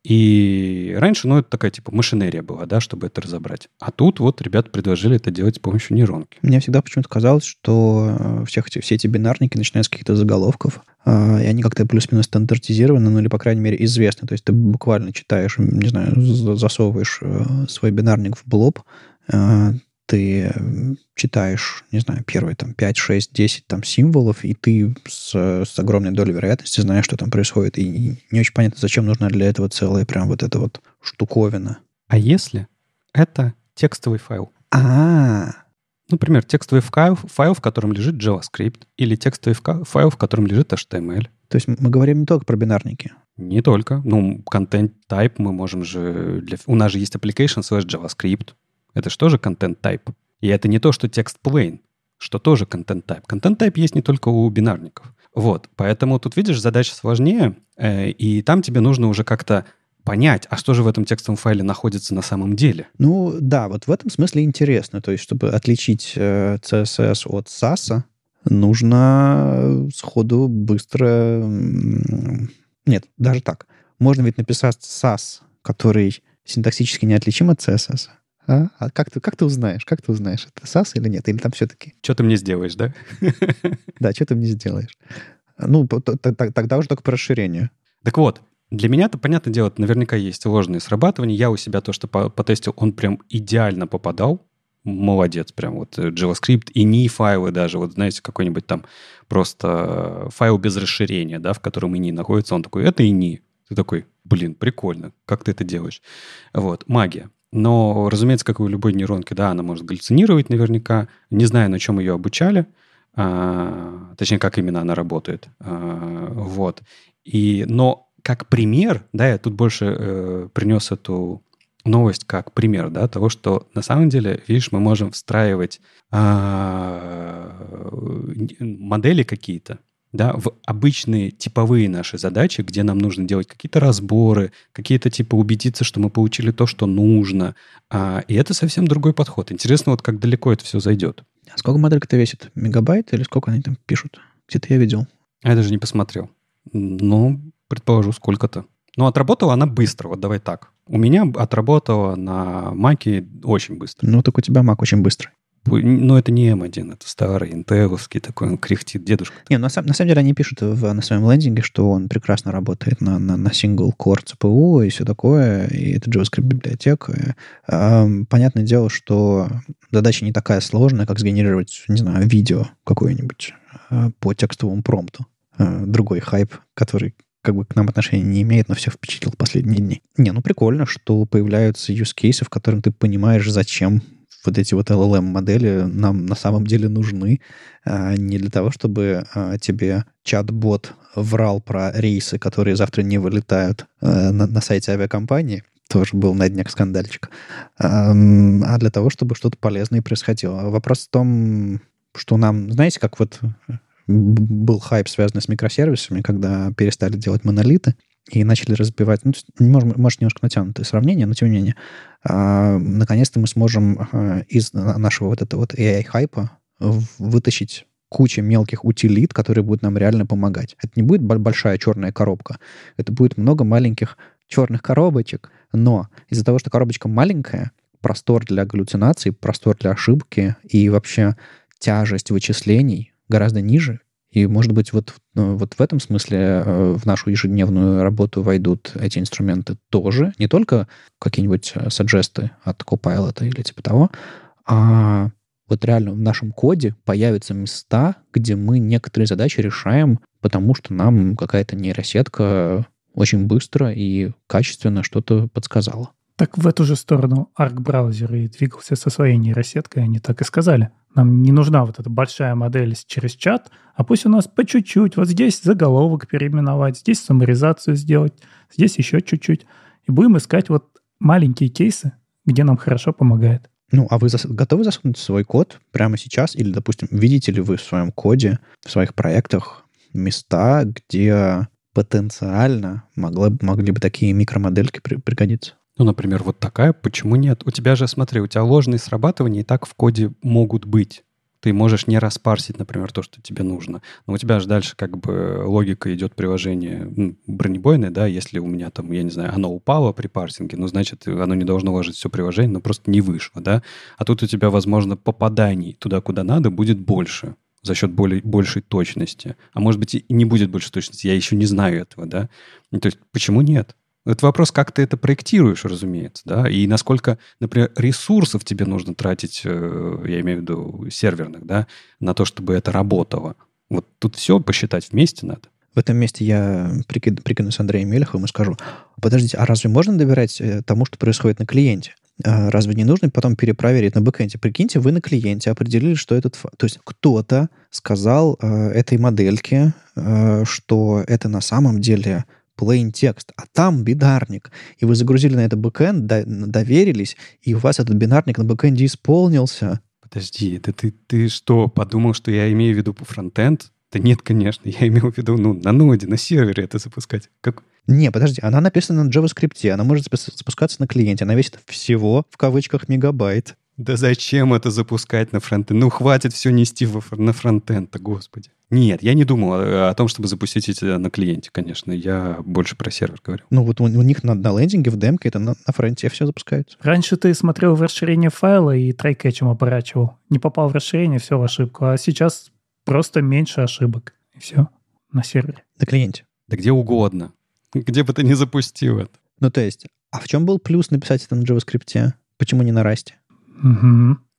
И раньше, ну, это такая типа машинерия была, да, чтобы это разобрать. А тут вот ребята предложили это делать с помощью нейронки. Мне всегда почему-то казалось, что э, всех все эти бинарники начинают с каких-то заголовков, э, и они как-то плюс-минус стандартизированы, ну или, по крайней мере, известны. То есть ты буквально читаешь, не знаю, засовываешь э, свой бинарник в блоб, ты читаешь, не знаю, первые там 5, 6, 10 там символов, и ты с, с огромной долей вероятности знаешь, что там происходит. И не очень понятно, зачем нужна для этого целая прям вот эта вот штуковина. А если это текстовый файл? А, Например, текстовый файл, файл, в котором лежит JavaScript, или текстовый файл, в котором лежит HTML. То есть мы говорим не только про бинарники? Не только. Ну, content type мы можем же... Для... У нас же есть application slash JavaScript. Это же тоже type. И это не то, что текст plain, что тоже. Content type есть не только у бинарников. Вот, поэтому тут, видишь, задача сложнее, э, и там тебе нужно уже как-то понять, а что же в этом текстовом файле находится на самом деле. Ну да, вот в этом смысле интересно. То есть, чтобы отличить э, CSS от SAS, нужно сходу быстро... Нет, даже так. Можно ведь написать SAS, который синтаксически неотличим от CSS, а, а как, ты, как ты узнаешь? Как ты узнаешь, это SAS или нет? Или там все-таки... Что ты мне сделаешь, да? <laughs> Да, что ты мне сделаешь? Ну, тогда уже только по расширению. Так вот, для меня это, понятное дело, наверняка есть ложные срабатывания. Я у себя то, что потестил, он прям идеально попадал. Молодец, прям вот э, JavaScript и не файлы даже. Вот знаете, какой-нибудь там просто файл без расширения, да, в котором и не находится. Он такой, это и не. Ты такой, блин, прикольно, как ты это делаешь? Вот, магия. Но, разумеется, как и у любой нейронки, да, она может галлюцинировать наверняка, не знаю, на чем ее обучали, а, точнее, как именно она работает. А, вот. И, но как пример, да, я тут больше э, принес эту новость как пример, да, того, что на самом деле, видишь, мы можем встраивать а, модели какие-то, да, в обычные типовые наши задачи, где нам нужно делать какие-то разборы, какие-то типа убедиться, что мы получили то, что нужно. А, и это совсем другой подход. Интересно, вот как далеко это все зайдет. А сколько моделька-то весит? Мегабайт или сколько они там пишут? Где-то я видел. А я даже не посмотрел. Ну, предположу, сколько-то. Но отработала она быстро, вот давай так. У меня отработала на Маке очень быстро. Ну, так у тебя Мак очень быстрый. Ну, это не М1, это старый, интеловский такой, он кряхтит, дедушка. Не, на, на самом деле они пишут в, на своем лендинге, что он прекрасно работает на, на, на single-core CPU и все такое, и это JavaScript-библиотека. Понятное дело, что задача не такая сложная, как сгенерировать, не знаю, видео какое-нибудь а, по текстовому промпту. А, другой хайп, который как бы к нам отношения не имеет, но все впечатлил последние дни. Не, ну прикольно, что появляются use cases, в котором ты понимаешь, зачем вот эти вот LLM-модели нам на самом деле нужны а, не для того, чтобы а, тебе чат-бот врал про рейсы, которые завтра не вылетают а, на, на сайте авиакомпании, тоже был на днях скандальчик, а для того, чтобы что-то полезное происходило. Вопрос в том, что нам, знаете, как вот был хайп, связанный с микросервисами, когда перестали делать монолиты и начали разбивать, ну, может, немножко натянутое сравнение, но тем не менее, а, наконец-то мы сможем а, из нашего вот этого вот AI-хайпа вытащить кучу мелких утилит, которые будут нам реально помогать. Это не будет большая черная коробка, это будет много маленьких черных коробочек, но из-за того, что коробочка маленькая, простор для галлюцинаций, простор для ошибки и вообще тяжесть вычислений гораздо ниже. И, может быть, вот, ну, вот в этом смысле э, в нашу ежедневную работу войдут эти инструменты тоже. Не только какие-нибудь э, саджесты от Copilot или типа того, а вот реально в нашем коде появятся места, где мы некоторые задачи решаем, потому что нам какая-то нейросетка очень быстро и качественно что-то подсказала. Так в эту же сторону арк-браузер и двигался со своей нейросеткой, они так и сказали. Нам не нужна вот эта большая модель через чат, а пусть у нас по чуть-чуть, вот здесь заголовок переименовать, здесь саморизацию сделать, здесь еще чуть-чуть. И будем искать вот маленькие кейсы, где нам хорошо помогает. Ну, а вы зас... готовы засунуть свой код прямо сейчас? Или, допустим, видите ли вы в своем коде, в своих проектах места, где потенциально могло, могли бы такие микромодельки при, пригодиться? Ну, например, вот такая, почему нет? У тебя же, смотри, у тебя ложные срабатывания и так в коде могут быть. Ты можешь не распарсить, например, то, что тебе нужно. Но у тебя же дальше как бы логика идет приложение бронебойное, да, если у меня там, я не знаю, оно упало при парсинге, ну, значит, оно не должно ложить все приложение, но просто не вышло, да. А тут у тебя, возможно, попаданий туда, куда надо, будет больше за счет более, большей точности. А может быть, и не будет больше точности, я еще не знаю этого, да. То есть почему нет? Это вопрос, как ты это проектируешь, разумеется, да, и насколько, например, ресурсов тебе нужно тратить, э, я имею в виду серверных, да, на то, чтобы это работало. Вот тут все посчитать вместе надо. В этом месте я прикину, прикину с Андреем Мелеховым и скажу, подождите, а разве можно доверять э, тому, что происходит на клиенте? А разве не нужно потом перепроверить на бэкэнде? Прикиньте, вы на клиенте определили, что этот... То есть кто-то сказал э, этой модельке, э, что это на самом деле plain текст, а там бинарник. И вы загрузили на это бэкэнд, доверились, и у вас этот бинарник на бэкэнде исполнился. Подожди, да ты, ты что, подумал, что я имею в виду про фронтенд? Да нет, конечно, я имел в виду, ну, на ноде, на сервере это запускать. Как? Не, подожди, она написана на JavaScript, она может запускаться на клиенте, она весит всего, в кавычках, мегабайт. Да зачем это запускать на фронтенд? Ну, хватит все нести на фронтенд господи. Нет, я не думал о, о том, чтобы запустить это на клиенте, конечно. Я больше про сервер говорю. Ну, вот у, у них на, на лендинге, в демке, это на, на фронте все запускается. Раньше ты смотрел в расширение файла и трайкетчем оборачивал. Не попал в расширение, все в ошибку. А сейчас просто меньше ошибок. И все. На сервере. На клиенте. Да где угодно. Где бы ты ни запустил это. Ну, то есть, а в чем был плюс написать это на JavaScript? Почему не на Rust?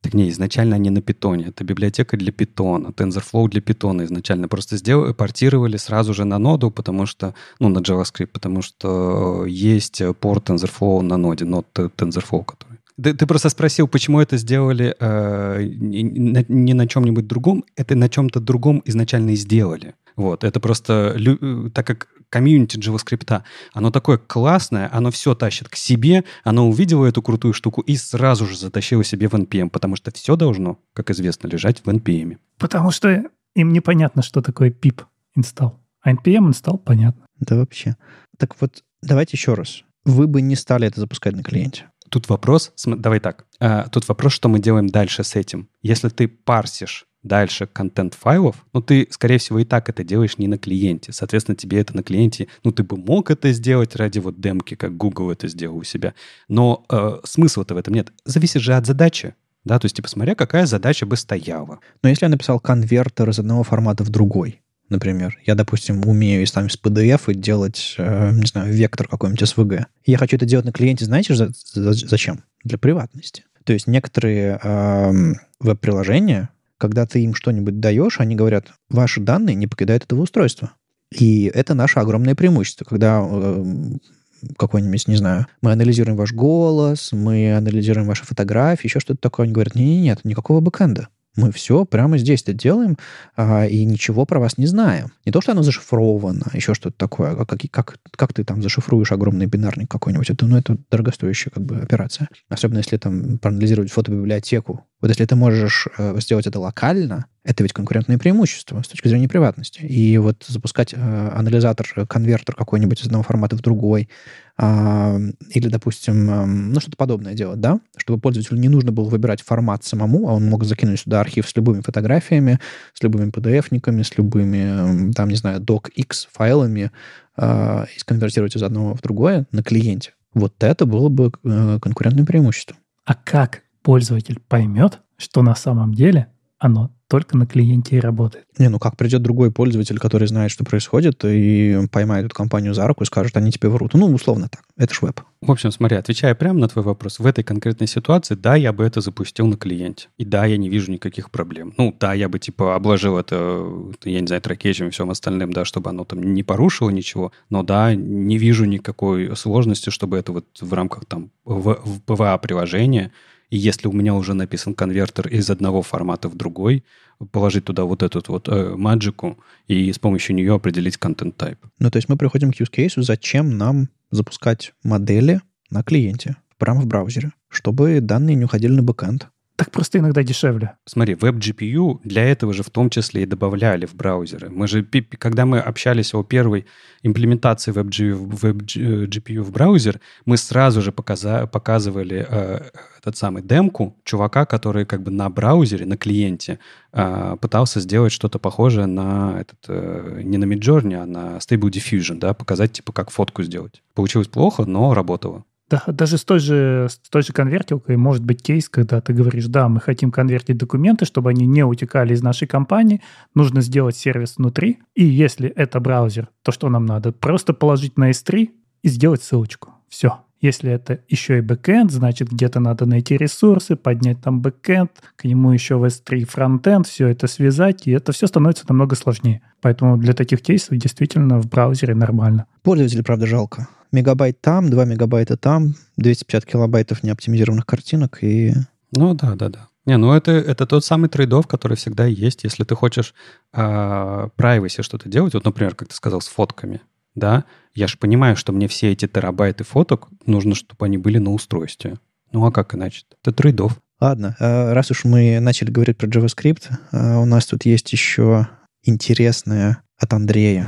Так не, изначально они на питоне. Это библиотека для питона, TensorFlow для питона изначально. Просто сделали, портировали сразу же на ноду, потому что, ну, на JavaScript, потому что есть порт TensorFlow на ноде, нод TensorFlow, который. Ты, ты просто спросил, почему это сделали э, не, не на чем-нибудь другом. Это на чем-то другом изначально и сделали. Вот, это просто, э, так как комьюнити JavaScript, оно такое классное, оно все тащит к себе, оно увидело эту крутую штуку и сразу же затащило себе в NPM, потому что все должно, как известно, лежать в NPM. Потому что им непонятно, что такое pip install. А NPM install понятно. Да вообще. Так вот, давайте еще раз. Вы бы не стали это запускать на клиенте. Тут вопрос, давай так, а, тут вопрос, что мы делаем дальше с этим. Если ты парсишь дальше контент файлов, ну, ты, скорее всего, и так это делаешь не на клиенте. Соответственно, тебе это на клиенте, ну, ты бы мог это сделать ради вот демки, как Google это сделал у себя. Но э, смысла-то в этом нет. Зависит же от задачи. Да, то есть, типа, смотря, какая задача бы стояла. Но если я написал конвертер из одного формата в другой, например, я, допустим, умею из, там, из PDF и делать, э, не знаю, вектор какой-нибудь SVG. Я хочу это делать на клиенте, знаете, за, за, зачем? Для приватности. То есть некоторые э, веб-приложения, когда ты им что-нибудь даешь, они говорят, ваши данные не покидают этого устройства. И это наше огромное преимущество, когда э, какой-нибудь, не знаю, мы анализируем ваш голос, мы анализируем ваши фотографии, еще что-то такое. Они говорят, нет, нет, никакого бэкэнда. Мы все прямо здесь это делаем, а, и ничего про вас не знаем. Не то, что оно зашифровано, еще что-то такое. А как, как, как ты там зашифруешь огромный бинарник какой-нибудь? Это, ну, это дорогостоящая как бы операция. Особенно если там проанализировать фотобиблиотеку. Вот если ты можешь э, сделать это локально, Это ведь конкурентное преимущество с точки зрения приватности. И вот запускать э, анализатор, конвертер какой-нибудь из одного формата в другой, э, или, допустим, э, ну, что-то подобное делать, да, чтобы пользователю не нужно было выбирать формат самому, а он мог закинуть сюда архив с любыми фотографиями, с любыми PDF-никами, с любыми, там, не знаю, docx файлами, э, и сконвертировать из одного в другое на клиенте. Вот это было бы э, конкурентным преимуществом. А как пользователь поймет, что на самом деле оно только на клиенте и работает. Не, ну как придет другой пользователь, который знает, что происходит, и поймает эту компанию за руку и скажет, они тебе врут. Ну, условно так. Это ж веб. В общем, смотри, отвечая прямо на твой вопрос, в этой конкретной ситуации, да, я бы это запустил на клиенте. И да, я не вижу никаких проблем. Ну, да, я бы, типа, обложил это, я не знаю, трекетчем и всем остальным, да, чтобы оно там не порушило ничего. Но да, не вижу никакой сложности, чтобы это вот в рамках там в, в PVA-приложения и если у меня уже написан конвертер из одного формата в другой, положить туда вот эту вот э, и с помощью нее определить контент type. Ну, то есть мы приходим к use case, зачем нам запускать модели на клиенте, прямо в браузере, чтобы данные не уходили на бэкэнд, так просто иногда дешевле. Смотри, веб-GPU для этого же в том числе и добавляли в браузеры. Мы же, когда мы общались о первой имплементации веб-GPU в браузер, мы сразу же показа, показывали э, этот самый демку чувака, который как бы на браузере, на клиенте э, пытался сделать что-то похожее на этот, э, не на Midjourney, а на Stable Diffusion, да, показать типа как фотку сделать. Получилось плохо, но работало. Да, даже с той, же, с той же конвертилкой может быть кейс, когда ты говоришь, да, мы хотим конвертить документы, чтобы они не утекали из нашей компании, нужно сделать сервис внутри, и если это браузер, то что нам надо? Просто положить на S3 и сделать ссылочку. Все. Если это еще и бэкэнд, значит, где-то надо найти ресурсы, поднять там бэкэнд, к нему еще в S3 фронтенд, все это связать, и это все становится намного сложнее. Поэтому для таких кейсов действительно в браузере нормально. Пользователей, правда, жалко. Мегабайт там, 2 мегабайта там, 250 килобайтов неоптимизированных картинок и... Ну да, да, да. Не, ну это, это тот самый трейдов, который всегда есть. Если ты хочешь э, privacy что-то делать, вот, например, как ты сказал, с фотками, да, я же понимаю, что мне все эти терабайты фоток нужно, чтобы они были на устройстве. Ну а как иначе? Это трейдов. Ладно, э, раз уж мы начали говорить про JavaScript, э, у нас тут есть еще интересное от Андрея.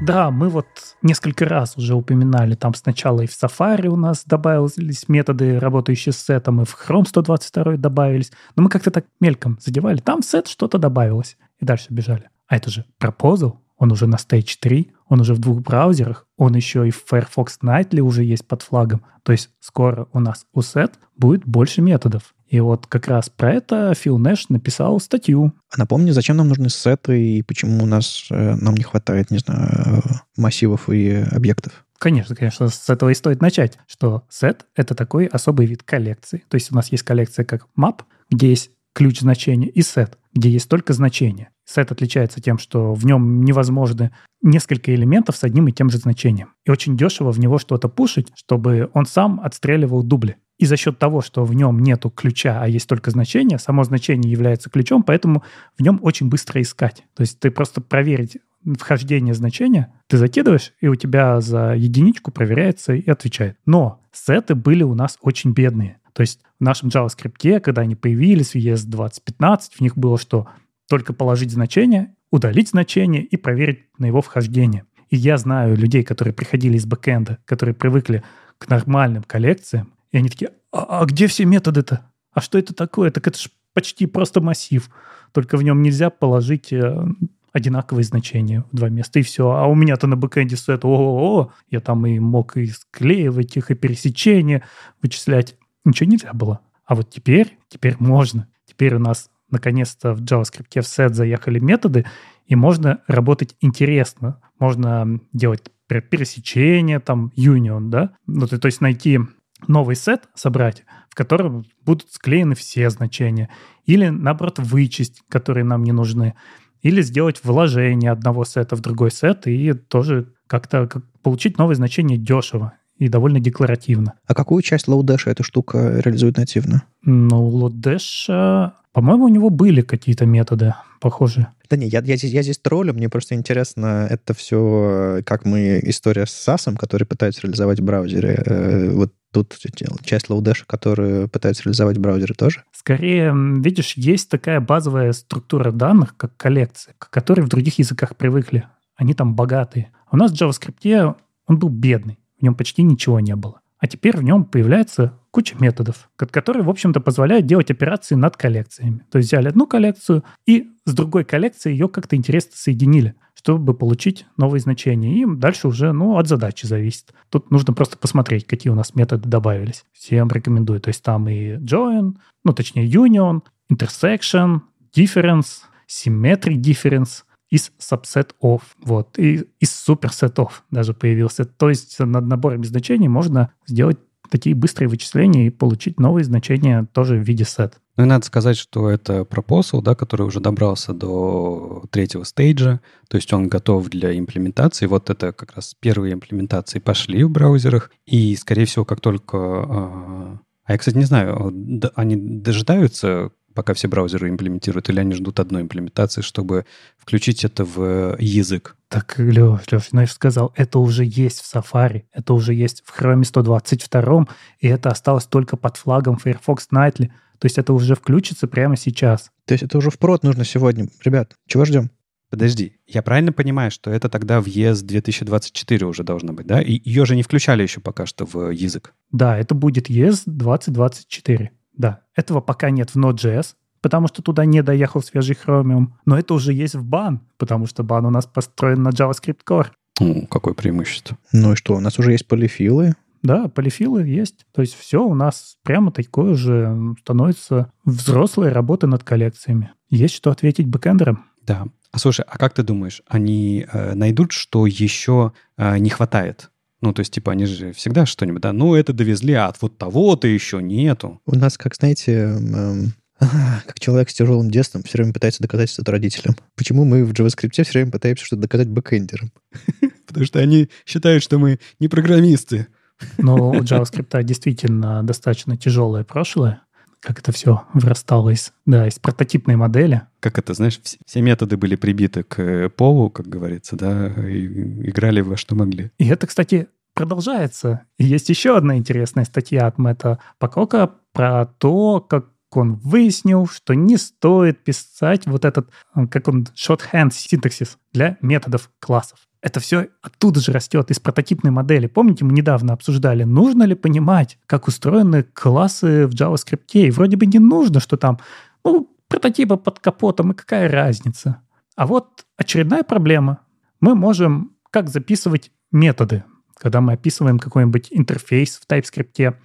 Да, мы вот несколько раз уже упоминали, там сначала и в Safari у нас добавились методы, работающие с сетом, и в Chrome 122 добавились, но мы как-то так мельком задевали. Там в сет что-то добавилось, и дальше бежали. А это же Proposal, он уже на Stage 3, он уже в двух браузерах, он еще и в Firefox Nightly уже есть под флагом. То есть скоро у нас у сет будет больше методов. И вот как раз про это Фил Нэш написал статью. А напомни, зачем нам нужны сеты и почему у нас э, нам не хватает, не знаю, массивов и объектов? Конечно, конечно, с этого и стоит начать, что сет — это такой особый вид коллекции. То есть у нас есть коллекция как map, где есть ключ значения, и сет, где есть только значение. Сет отличается тем, что в нем невозможно несколько элементов с одним и тем же значением. И очень дешево в него что-то пушить, чтобы он сам отстреливал дубли. И за счет того, что в нем нету ключа, а есть только значение, само значение является ключом, поэтому в нем очень быстро искать. То есть ты просто проверить вхождение значения, ты закидываешь, и у тебя за единичку проверяется и отвечает. Но сеты были у нас очень бедные. То есть в нашем JavaScript, когда они появились в ES 2015, в них было что? Только положить значение, удалить значение и проверить на его вхождение. И я знаю людей, которые приходили из бэкэнда, которые привыкли к нормальным коллекциям, и они такие, а, а где все методы-то? А что это такое? Так это же почти просто массив. Только в нем нельзя положить э, одинаковые значения в два места, и все. А у меня-то на бэкэнде сет, о, я там и мог и склеивать их, и пересечения вычислять. Ничего нельзя было. А вот теперь, теперь можно. Теперь у нас наконец-то в JavaScript в сет заехали методы, и можно работать интересно. Можно делать пересечение, там, union, да? Ну, то, то есть найти новый сет собрать, в котором будут склеены все значения. Или, наоборот, вычесть, которые нам не нужны. Или сделать вложение одного сета в другой сет и тоже как-то как получить новое значение дешево и довольно декларативно. А какую часть Lodash эта штука реализует нативно? Ну, Lodash, по-моему, у него были какие-то методы. похожие. Да не, я, я, здесь, я здесь троллю, мне просто интересно это все, как мы, история с SAS, который пытается реализовать в браузере. Э, вот тут часть лоудэша, которую пытаются реализовать в браузере тоже? Скорее, видишь, есть такая базовая структура данных, как коллекции, к которой в других языках привыкли. Они там богатые. У нас в JavaScript он был бедный, в нем почти ничего не было. А теперь в нем появляется куча методов, которые, в общем-то, позволяют делать операции над коллекциями. То есть взяли одну коллекцию и с другой коллекцией ее как-то интересно соединили, чтобы получить новые значения. И дальше уже, ну, от задачи зависит. Тут нужно просто посмотреть, какие у нас методы добавились. Всем рекомендую. То есть там и join, ну, точнее, union, intersection, difference, symmetry difference, из subset of, вот, и из of даже появился. То есть над наборами значений можно сделать такие быстрые вычисления и получить новые значения тоже в виде set. Ну и надо сказать, что это proposal, да, который уже добрался до третьего стейджа, то есть он готов для имплементации. Вот это как раз первые имплементации пошли в браузерах, и, скорее всего, как только... А, а я, кстати, не знаю, они дожидаются пока все браузеры имплементируют, или они ждут одной имплементации, чтобы включить это в язык? Так, Леш, Леш, знаешь, сказал, это уже есть в Safari, это уже есть в Chrome 122, и это осталось только под флагом Firefox Nightly. То есть это уже включится прямо сейчас. То есть это уже в прод нужно сегодня. Ребят, чего ждем? Подожди, я правильно понимаю, что это тогда в ES 2024 уже должно быть, да? И ее же не включали еще пока что в язык. Да, это будет ES 2024. Да, этого пока нет в Node.js, потому что туда не доехал свежий Chromium, но это уже есть в бан, потому что бан у нас построен на JavaScript Core. Ну, какое преимущество. Ну и что, у нас уже есть полифилы, да, полифилы есть. То есть все у нас прямо такое же становится взрослой работы над коллекциями. Есть что ответить бэкэндерам. Да. А слушай, а как ты думаешь, они э, найдут, что еще э, не хватает? Ну, то есть, типа, они же всегда что-нибудь, да, ну, это довезли, а вот того-то еще нету. У нас, как, знаете, эм, <laughs> как человек с тяжелым детством все время пытается доказать что-то родителям. Почему мы в JavaScript все время пытаемся что-то доказать бэкэндерам? <laughs> Потому что они считают, что мы не программисты. Но у JavaScript действительно достаточно тяжелое прошлое, как это все вырастало из, да, из прототипной модели. Как это, знаешь, все методы были прибиты к полу, как говорится, да, и играли во что могли. И это, кстати, продолжается. И есть еще одна интересная статья от Мэтта Покока про то, как он выяснил, что не стоит писать вот этот, как он, shorthand синтаксис для методов классов. Это все оттуда же растет, из прототипной модели. Помните, мы недавно обсуждали, нужно ли понимать, как устроены классы в JavaScript. И вроде бы не нужно, что там, ну, прототипы под капотом, и какая разница. А вот очередная проблема. Мы можем как записывать методы, когда мы описываем какой-нибудь интерфейс в TypeScript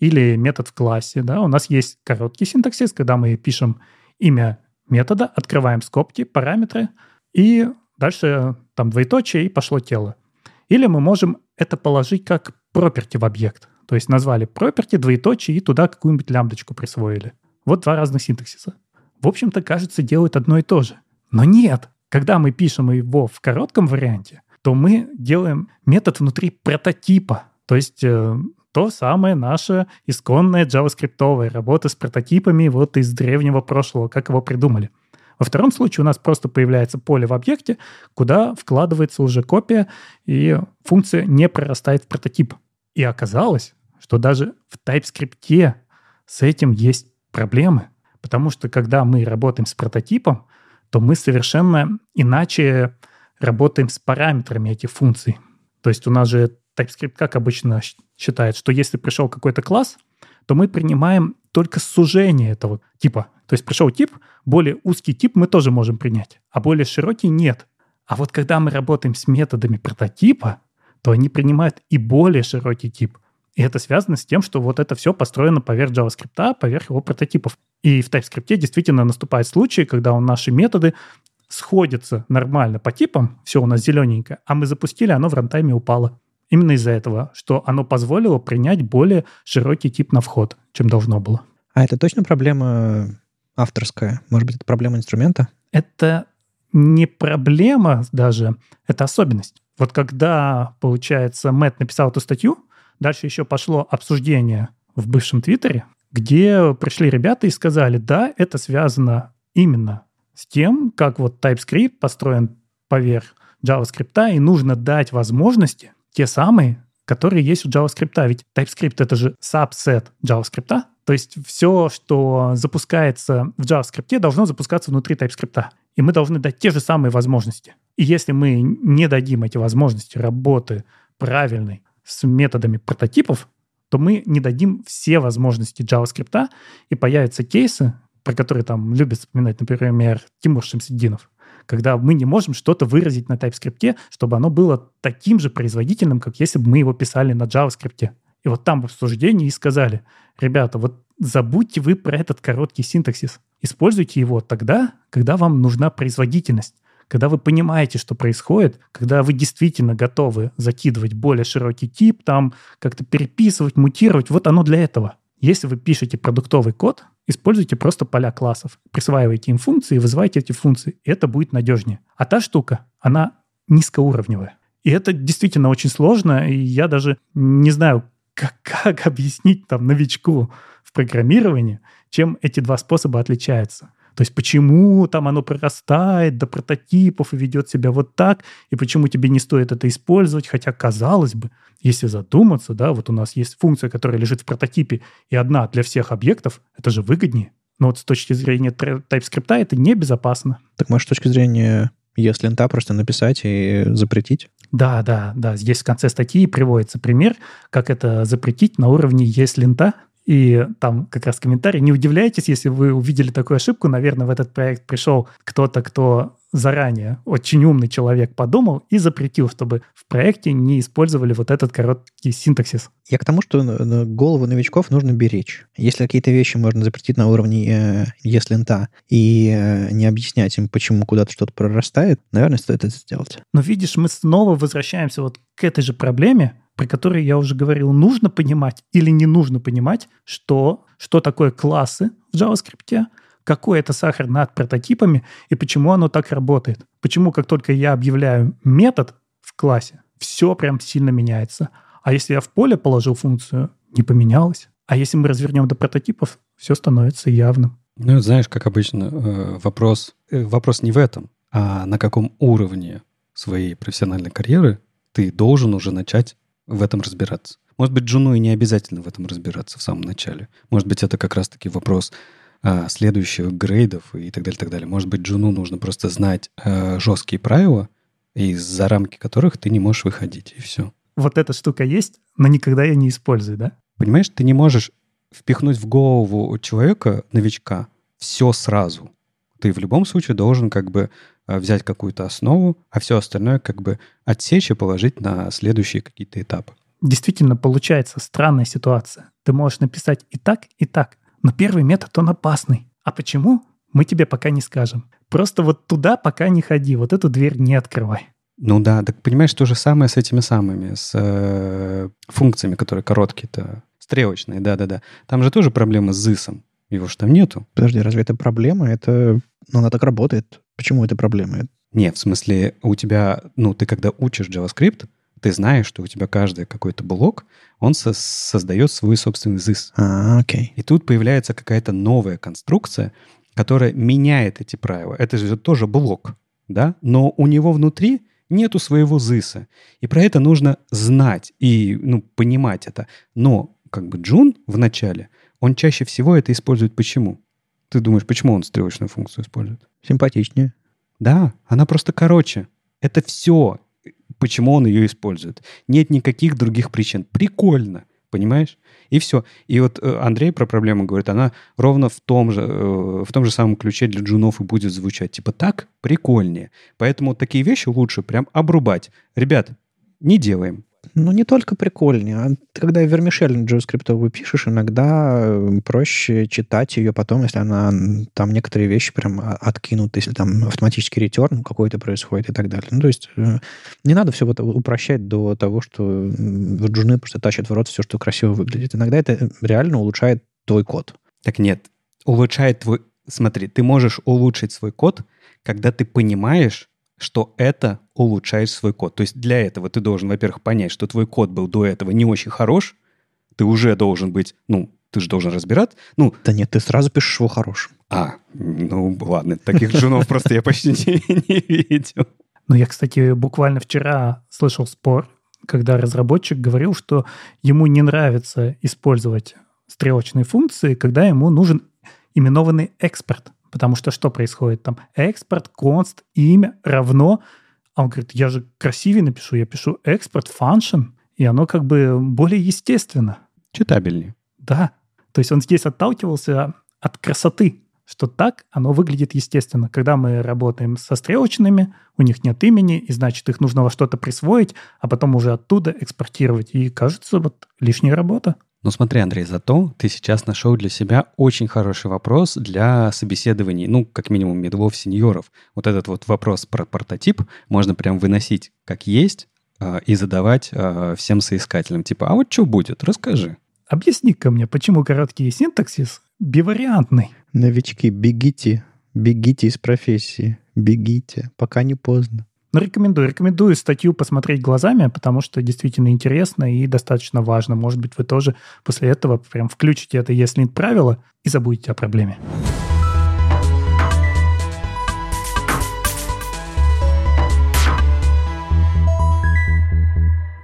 или метод в классе. Да? У нас есть короткий синтаксис, когда мы пишем имя метода, открываем скобки, параметры, и дальше там двоеточие и пошло тело. Или мы можем это положить как property в объект. То есть назвали property, двоеточие и туда какую-нибудь лямбдочку присвоили. Вот два разных синтаксиса. В общем-то, кажется, делают одно и то же. Но нет. Когда мы пишем его в коротком варианте, то мы делаем метод внутри прототипа. То есть э, то самое наше исконное JavaScript работа с прототипами вот из древнего прошлого, как его придумали. Во втором случае у нас просто появляется поле в объекте, куда вкладывается уже копия, и функция не прорастает в прототип. И оказалось, что даже в TypeScript с этим есть проблемы. Потому что когда мы работаем с прототипом, то мы совершенно иначе работаем с параметрами этих функций. То есть у нас же TypeScript как обычно считает, что если пришел какой-то класс, то мы принимаем только сужение этого типа. То есть пришел тип, более узкий тип мы тоже можем принять, а более широкий нет. А вот когда мы работаем с методами прототипа, то они принимают и более широкий тип. И это связано с тем, что вот это все построено поверх JavaScript, поверх его прототипов. И в TypeScript действительно наступают случаи, когда у наши методы сходятся нормально по типам, все у нас зелененькое, а мы запустили, оно в рантайме упало. Именно из-за этого, что оно позволило принять более широкий тип на вход, чем должно было. А это точно проблема авторская? Может быть, это проблема инструмента? Это не проблема даже, это особенность. Вот когда, получается, Мэтт написал эту статью, дальше еще пошло обсуждение в бывшем Твиттере, где пришли ребята и сказали, да, это связано именно с тем, как вот TypeScript построен поверх JavaScript, и нужно дать возможности те самые, которые есть у JavaScript. Ведь TypeScript — это же subset JavaScript, то есть все, что запускается в JavaScript, должно запускаться внутри TypeScript. И мы должны дать те же самые возможности. И если мы не дадим эти возможности работы правильной с методами прототипов, то мы не дадим все возможности JavaScript, и появятся кейсы, про которые там любят вспоминать, например, Тимур Шамсиддинов, когда мы не можем что-то выразить на TypeScript, чтобы оно было таким же производительным, как если бы мы его писали на JavaScript. И вот там в обсуждении и сказали, ребята, вот забудьте вы про этот короткий синтаксис. Используйте его тогда, когда вам нужна производительность когда вы понимаете, что происходит, когда вы действительно готовы закидывать более широкий тип, там как-то переписывать, мутировать, вот оно для этого. Если вы пишете продуктовый код, используйте просто поля классов, присваивайте им функции и вызывайте эти функции. Это будет надежнее. А та штука, она низкоуровневая. И это действительно очень сложно, и я даже не знаю, как, <laughs> как объяснить там новичку в программировании, чем эти два способа отличаются. То есть почему там оно прорастает до прототипов и ведет себя вот так, и почему тебе не стоит это использовать, хотя, казалось бы, если задуматься, да, вот у нас есть функция, которая лежит в прототипе, и одна для всех объектов, это же выгоднее. Но вот с точки зрения TypeScript это небезопасно. Так может, с точки зрения ESLint просто написать и запретить? Да, да, да. Здесь в конце статьи приводится пример, как это запретить на уровне ESLint, и там как раз комментарий. Не удивляйтесь, если вы увидели такую ошибку. Наверное, в этот проект пришел кто-то, кто заранее, очень умный человек, подумал и запретил, чтобы в проекте не использовали вот этот короткий синтаксис. Я к тому, что голову новичков нужно беречь. Если какие-то вещи можно запретить на уровне э, и э, не объяснять им, почему куда-то что-то прорастает, наверное, стоит это сделать. Но видишь, мы снова возвращаемся вот к этой же проблеме, про которые я уже говорил, нужно понимать или не нужно понимать, что, что такое классы в JavaScript, какой это сахар над прототипами и почему оно так работает. Почему, как только я объявляю метод в классе, все прям сильно меняется. А если я в поле положил функцию, не поменялось. А если мы развернем до прототипов, все становится явным. Ну, знаешь, как обычно, э, вопрос, э, вопрос не в этом, а на каком уровне своей профессиональной карьеры ты должен уже начать в этом разбираться. Может быть, Джуну и не обязательно в этом разбираться в самом начале. Может быть, это как раз-таки вопрос а, следующих грейдов и так далее, так далее. Может быть, Джуну нужно просто знать а, жесткие правила, из-за рамки которых ты не можешь выходить, и все. Вот эта штука есть, но никогда ее не использую, да? Понимаешь, ты не можешь впихнуть в голову человека, новичка, все сразу. Ты в любом случае должен как бы взять какую-то основу, а все остальное как бы отсечь и положить на следующие какие-то этапы. Действительно, получается странная ситуация. Ты можешь написать и так, и так, но первый метод, он опасный. А почему? Мы тебе пока не скажем. Просто вот туда пока не ходи, вот эту дверь не открывай. Ну да, так понимаешь, то же самое с этими самыми, с э, функциями, которые короткие-то, стрелочные, да-да-да. Там же тоже проблема с зысом. Его же там нету. Подожди, разве это проблема? Это, ну, она так работает. Почему это проблема? Не, в смысле, у тебя, ну, ты когда учишь JavaScript, ты знаешь, что у тебя каждый какой-то блок, он со- создает свой собственный ZIS. А, окей. И тут появляется какая-то новая конструкция, которая меняет эти правила. Это же тоже блок, да? Но у него внутри нету своего ZIS. И про это нужно знать и, ну, понимать это. Но как бы Джун в начале, он чаще всего это использует почему? Ты думаешь, почему он стрелочную функцию использует? Симпатичнее. Да, она просто короче. Это все, почему он ее использует. Нет никаких других причин. Прикольно, понимаешь? И все. И вот э, Андрей про проблему говорит, она ровно в том же, э, в том же самом ключе для джунов и будет звучать. Типа так прикольнее. Поэтому такие вещи лучше прям обрубать. Ребят, не делаем. Ну, не только прикольнее. А ты, когда вермишель JavaScript пишешь, иногда э, проще читать ее потом, если она там некоторые вещи прям откинут, если там автоматический ретерн какой-то происходит и так далее. Ну, то есть э, не надо все вот упрощать до того, что джуны просто тащат в рот все, что красиво выглядит. Иногда это реально улучшает твой код. Так нет, улучшает твой... Смотри, ты можешь улучшить свой код, когда ты понимаешь, что это улучшает свой код. То есть для этого ты должен, во-первых, понять, что твой код был до этого не очень хорош, ты уже должен быть, ну, Ты же должен разбирать. Ну, Да нет, ты сразу пишешь его хорошим. а, ну ладно, таких джунов просто я почти <laughs> не, видел. Ну, я, кстати, буквально вчера слышал спор, когда разработчик говорил, что ему не нравится использовать стрелочные функции, когда ему нужен именованный экспорт. Потому что что происходит там? Экспорт, const, имя равно. А он говорит, я же красивее напишу, я пишу экспорт function, и оно как бы более естественно. Читабельнее. Да. То есть он здесь отталкивался от красоты, что так оно выглядит естественно. Когда мы работаем со стрелочными, у них нет имени, и значит, их нужно во что-то присвоить, а потом уже оттуда экспортировать. И кажется, вот лишняя работа. Ну смотри, Андрей, зато ты сейчас нашел для себя очень хороший вопрос для собеседований, ну, как минимум, медлов сеньоров. Вот этот вот вопрос про прототип можно прям выносить как есть а, и задавать а, всем соискателям. Типа, а вот что будет? Расскажи. Объясни-ка мне, почему короткий синтаксис бивариантный? Новички, бегите, бегите из профессии, бегите, пока не поздно. Ну, рекомендую. Рекомендую статью посмотреть глазами, потому что действительно интересно и достаточно важно. Может быть, вы тоже после этого прям включите это если правило и забудете о проблеме.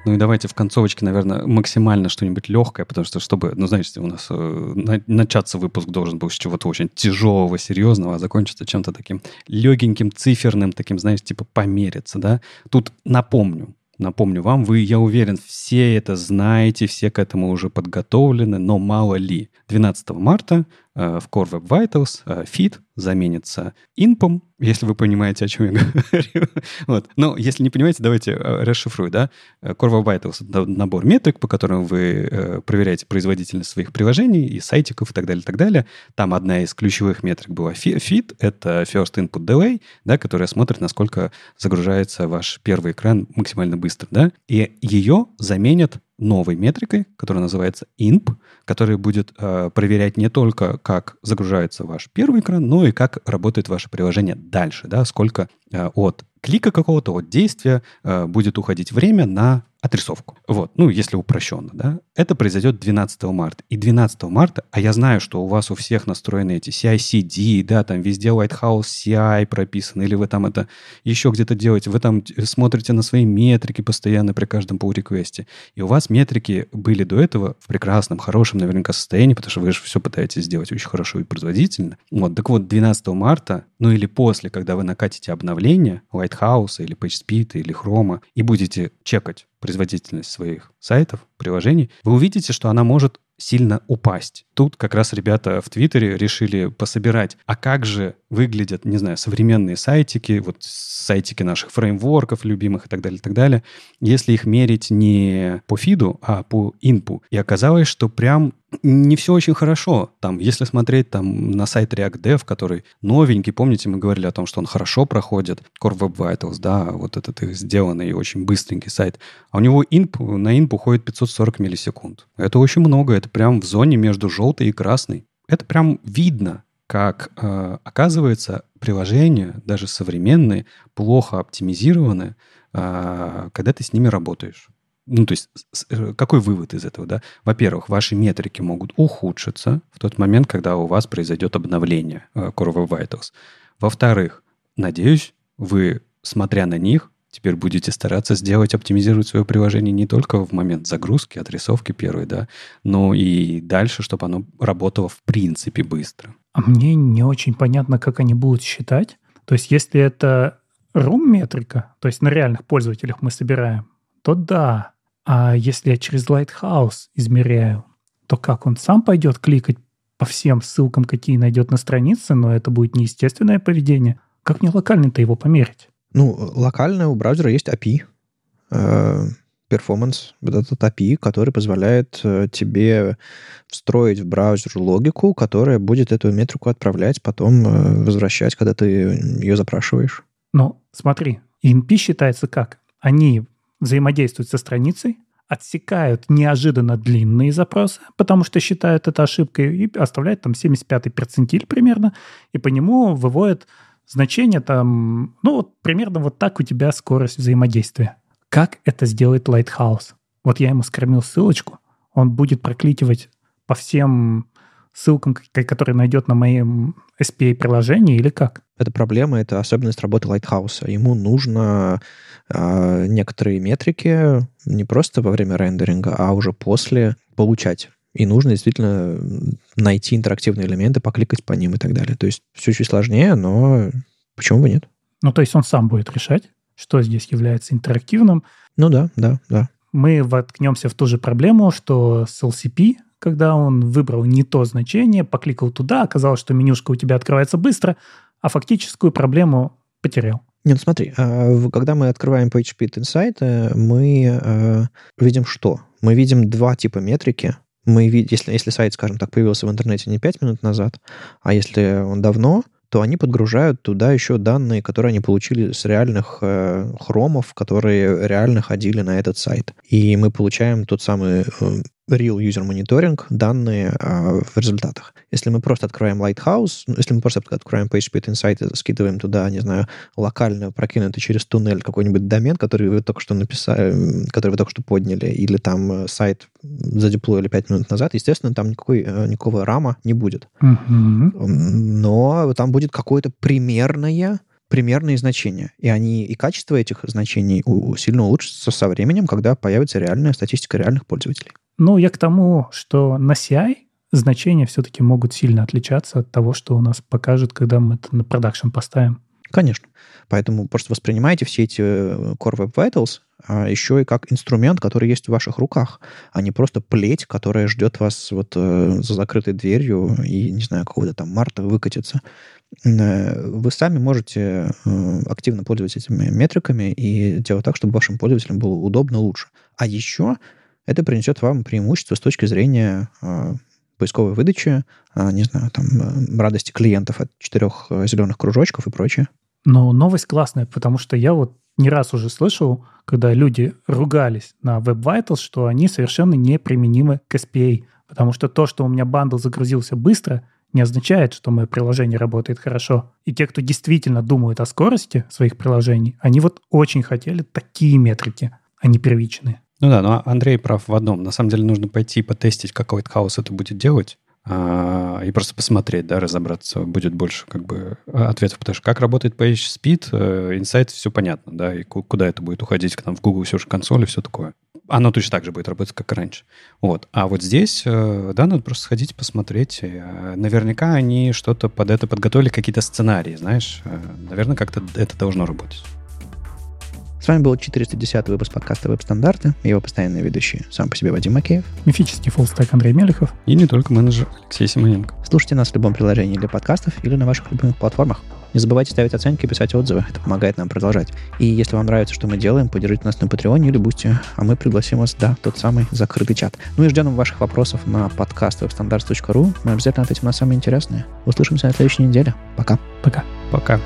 Ну и давайте в концовочке, наверное, максимально что-нибудь легкое, потому что, чтобы, ну, знаете, у нас э, на- начаться выпуск должен был с чего-то очень тяжелого, серьезного, а закончиться чем-то таким легеньким, циферным, таким, знаешь, типа помериться, да. Тут напомню, напомню вам, вы, я уверен, все это знаете, все к этому уже подготовлены, но мало ли. 12 марта в Core Web Vitals э, feed заменится инпом, если вы понимаете, о чем я <laughs> говорю. вот. Но если не понимаете, давайте э, расшифрую, да. Э, Core Web Vitals — это набор метрик, по которым вы э, проверяете производительность своих приложений и сайтиков и так далее, и так далее. Там одна из ключевых метрик была feed, это First Input Delay, да, которая смотрит, насколько загружается ваш первый экран максимально быстро, да. И ее заменят новой метрикой, которая называется INP, которая будет э, проверять не только, как загружается ваш первый экран, но и как работает ваше приложение дальше, да, сколько э, от клика какого-то, от действия э, будет уходить время на отрисовку. Вот, ну, если упрощенно, да. Это произойдет 12 марта. И 12 марта, а я знаю, что у вас у всех настроены эти CI-CD, да, там везде Lighthouse CI прописан, или вы там это еще где-то делаете, вы там смотрите на свои метрики постоянно при каждом pull реквесте и у вас метрики были до этого в прекрасном, хорошем наверняка состоянии, потому что вы же все пытаетесь сделать очень хорошо и производительно. Вот, так вот, 12 марта, ну или после, когда вы накатите обновление Lighthouse или PageSpeed или Chrome и будете чекать производительность своих сайтов, приложений, вы увидите, что она может сильно упасть. Тут как раз ребята в Твиттере решили пособирать, а как же выглядят, не знаю, современные сайтики, вот сайтики наших фреймворков любимых и так далее, и так далее, если их мерить не по фиду, а по инпу. И оказалось, что прям не все очень хорошо. Там, если смотреть там на сайт React Dev, который новенький, помните, мы говорили о том, что он хорошо проходит, Core Web Vitals, да, вот этот их сделанный очень быстренький сайт, а у него инп, на инп уходит 540 миллисекунд. Это очень много, это прям в зоне между желтой и красной. Это прям видно, как, э, оказывается, приложения, даже современные, плохо оптимизированы, э, когда ты с ними работаешь. Ну, то есть, э, какой вывод из этого, да? Во-первых, ваши метрики могут ухудшиться в тот момент, когда у вас произойдет обновление э, Core Web Vitals. Во-вторых, надеюсь, вы, смотря на них, теперь будете стараться сделать, оптимизировать свое приложение не только в момент загрузки, отрисовки первой, да, но и дальше, чтобы оно работало в принципе быстро. А мне не очень понятно, как они будут считать. То есть, если это room-метрика, то есть на реальных пользователях мы собираем, то да. А если я через Lighthouse измеряю, то как он сам пойдет кликать по всем ссылкам, какие найдет на странице, но это будет неестественное поведение. Как мне локально-то его померить? Ну, локально у браузера есть API, перформанс, вот этот API, который позволяет э, тебе встроить в браузер логику, которая будет эту метрику отправлять, потом э, возвращать, когда ты ее запрашиваешь. Но смотри, INP считается как? Они взаимодействуют со страницей, отсекают неожиданно длинные запросы, потому что считают это ошибкой, и оставляют там 75-й перцентиль примерно, и по нему выводят значение там, ну вот примерно вот так у тебя скорость взаимодействия. Как это сделает Lighthouse? Вот я ему скормил ссылочку, он будет прокликивать по всем ссылкам, которые найдет на моем SPA-приложении или как? Это проблема, это особенность работы Lighthouse. Ему нужно э, некоторые метрики не просто во время рендеринга, а уже после получать. И нужно действительно найти интерактивные элементы, покликать по ним и так далее. То есть все чуть сложнее, но почему бы нет? Ну, то есть он сам будет решать, что здесь является интерактивным. Ну да, да, да. Мы воткнемся в ту же проблему, что с LCP, когда он выбрал не то значение, покликал туда, оказалось, что менюшка у тебя открывается быстро, а фактическую проблему потерял. Нет, ну смотри, а, когда мы открываем PageSpeed Insight, мы э, видим что? Мы видим два типа метрики. Мы видим, если, если сайт, скажем так, появился в интернете не 5 минут назад, а если он давно, то они подгружают туда еще данные, которые они получили с реальных э, хромов, которые реально ходили на этот сайт. И мы получаем тот самый э, real user monitoring данные а, в результатах. Если мы просто открываем Lighthouse, ну, если мы просто откроем PageSpeed Insight и скидываем туда, не знаю, локально прокинутый через туннель какой-нибудь домен, который вы только что написали, который вы только что подняли, или там э, сайт задеплоили 5 минут назад, естественно, там никакой, э, никакого рама не будет. Mm-hmm. Но там будет какое-то примерное примерные значения. И они, и качество этих значений сильно улучшится со временем, когда появится реальная статистика реальных пользователей. Ну, я к тому, что на CI значения все-таки могут сильно отличаться от того, что у нас покажет, когда мы это на продакшн поставим. Конечно. Поэтому просто воспринимайте все эти э, Core Web Vitals а еще и как инструмент, который есть в ваших руках, а не просто плеть, которая ждет вас вот э, за закрытой дверью и, не знаю, какого-то там марта выкатится. Э, вы сами можете э, активно пользоваться этими метриками и делать так, чтобы вашим пользователям было удобно лучше. А еще это принесет вам преимущество с точки зрения э, поисковой выдачи, не знаю, там, радости клиентов от четырех зеленых кружочков и прочее. Но новость классная, потому что я вот не раз уже слышал, когда люди ругались на Web Vitals, что они совершенно неприменимы к SPA, потому что то, что у меня бандл загрузился быстро, не означает, что мое приложение работает хорошо. И те, кто действительно думают о скорости своих приложений, они вот очень хотели такие метрики, а не первичные. Ну да, но Андрей прав в одном. На самом деле нужно пойти потестить, как хаос это будет делать, а, и просто посмотреть, да, разобраться. Будет больше как бы ответов. Потому что как работает PageSpeed, э, Insight, все понятно, да, и куда это будет уходить к нам в Google Search Console и все такое. Оно точно так же будет работать, как и раньше. Вот. А вот здесь, э, да, надо просто сходить посмотреть. Э, наверняка они что-то под это подготовили, какие-то сценарии, знаешь. Наверное, как-то это должно работать. С вами был 410 выпуск подкаста «Веб-стандарты». Его постоянные ведущие сам по себе Вадим Макеев. Мифический фуллстек Андрей Мелехов. И не только менеджер Алексей Симоненко. Слушайте нас в любом приложении для подкастов или на ваших любимых платформах. Не забывайте ставить оценки и писать отзывы. Это помогает нам продолжать. И если вам нравится, что мы делаем, поддержите нас на Патреоне или Бусти, а мы пригласим вас, да, тот самый закрытый чат. Ну и ждем ваших вопросов на подкаст webstandards.ru. Мы обязательно ответим на самые интересные. Услышимся на следующей неделе. Пока. Пока. Пока.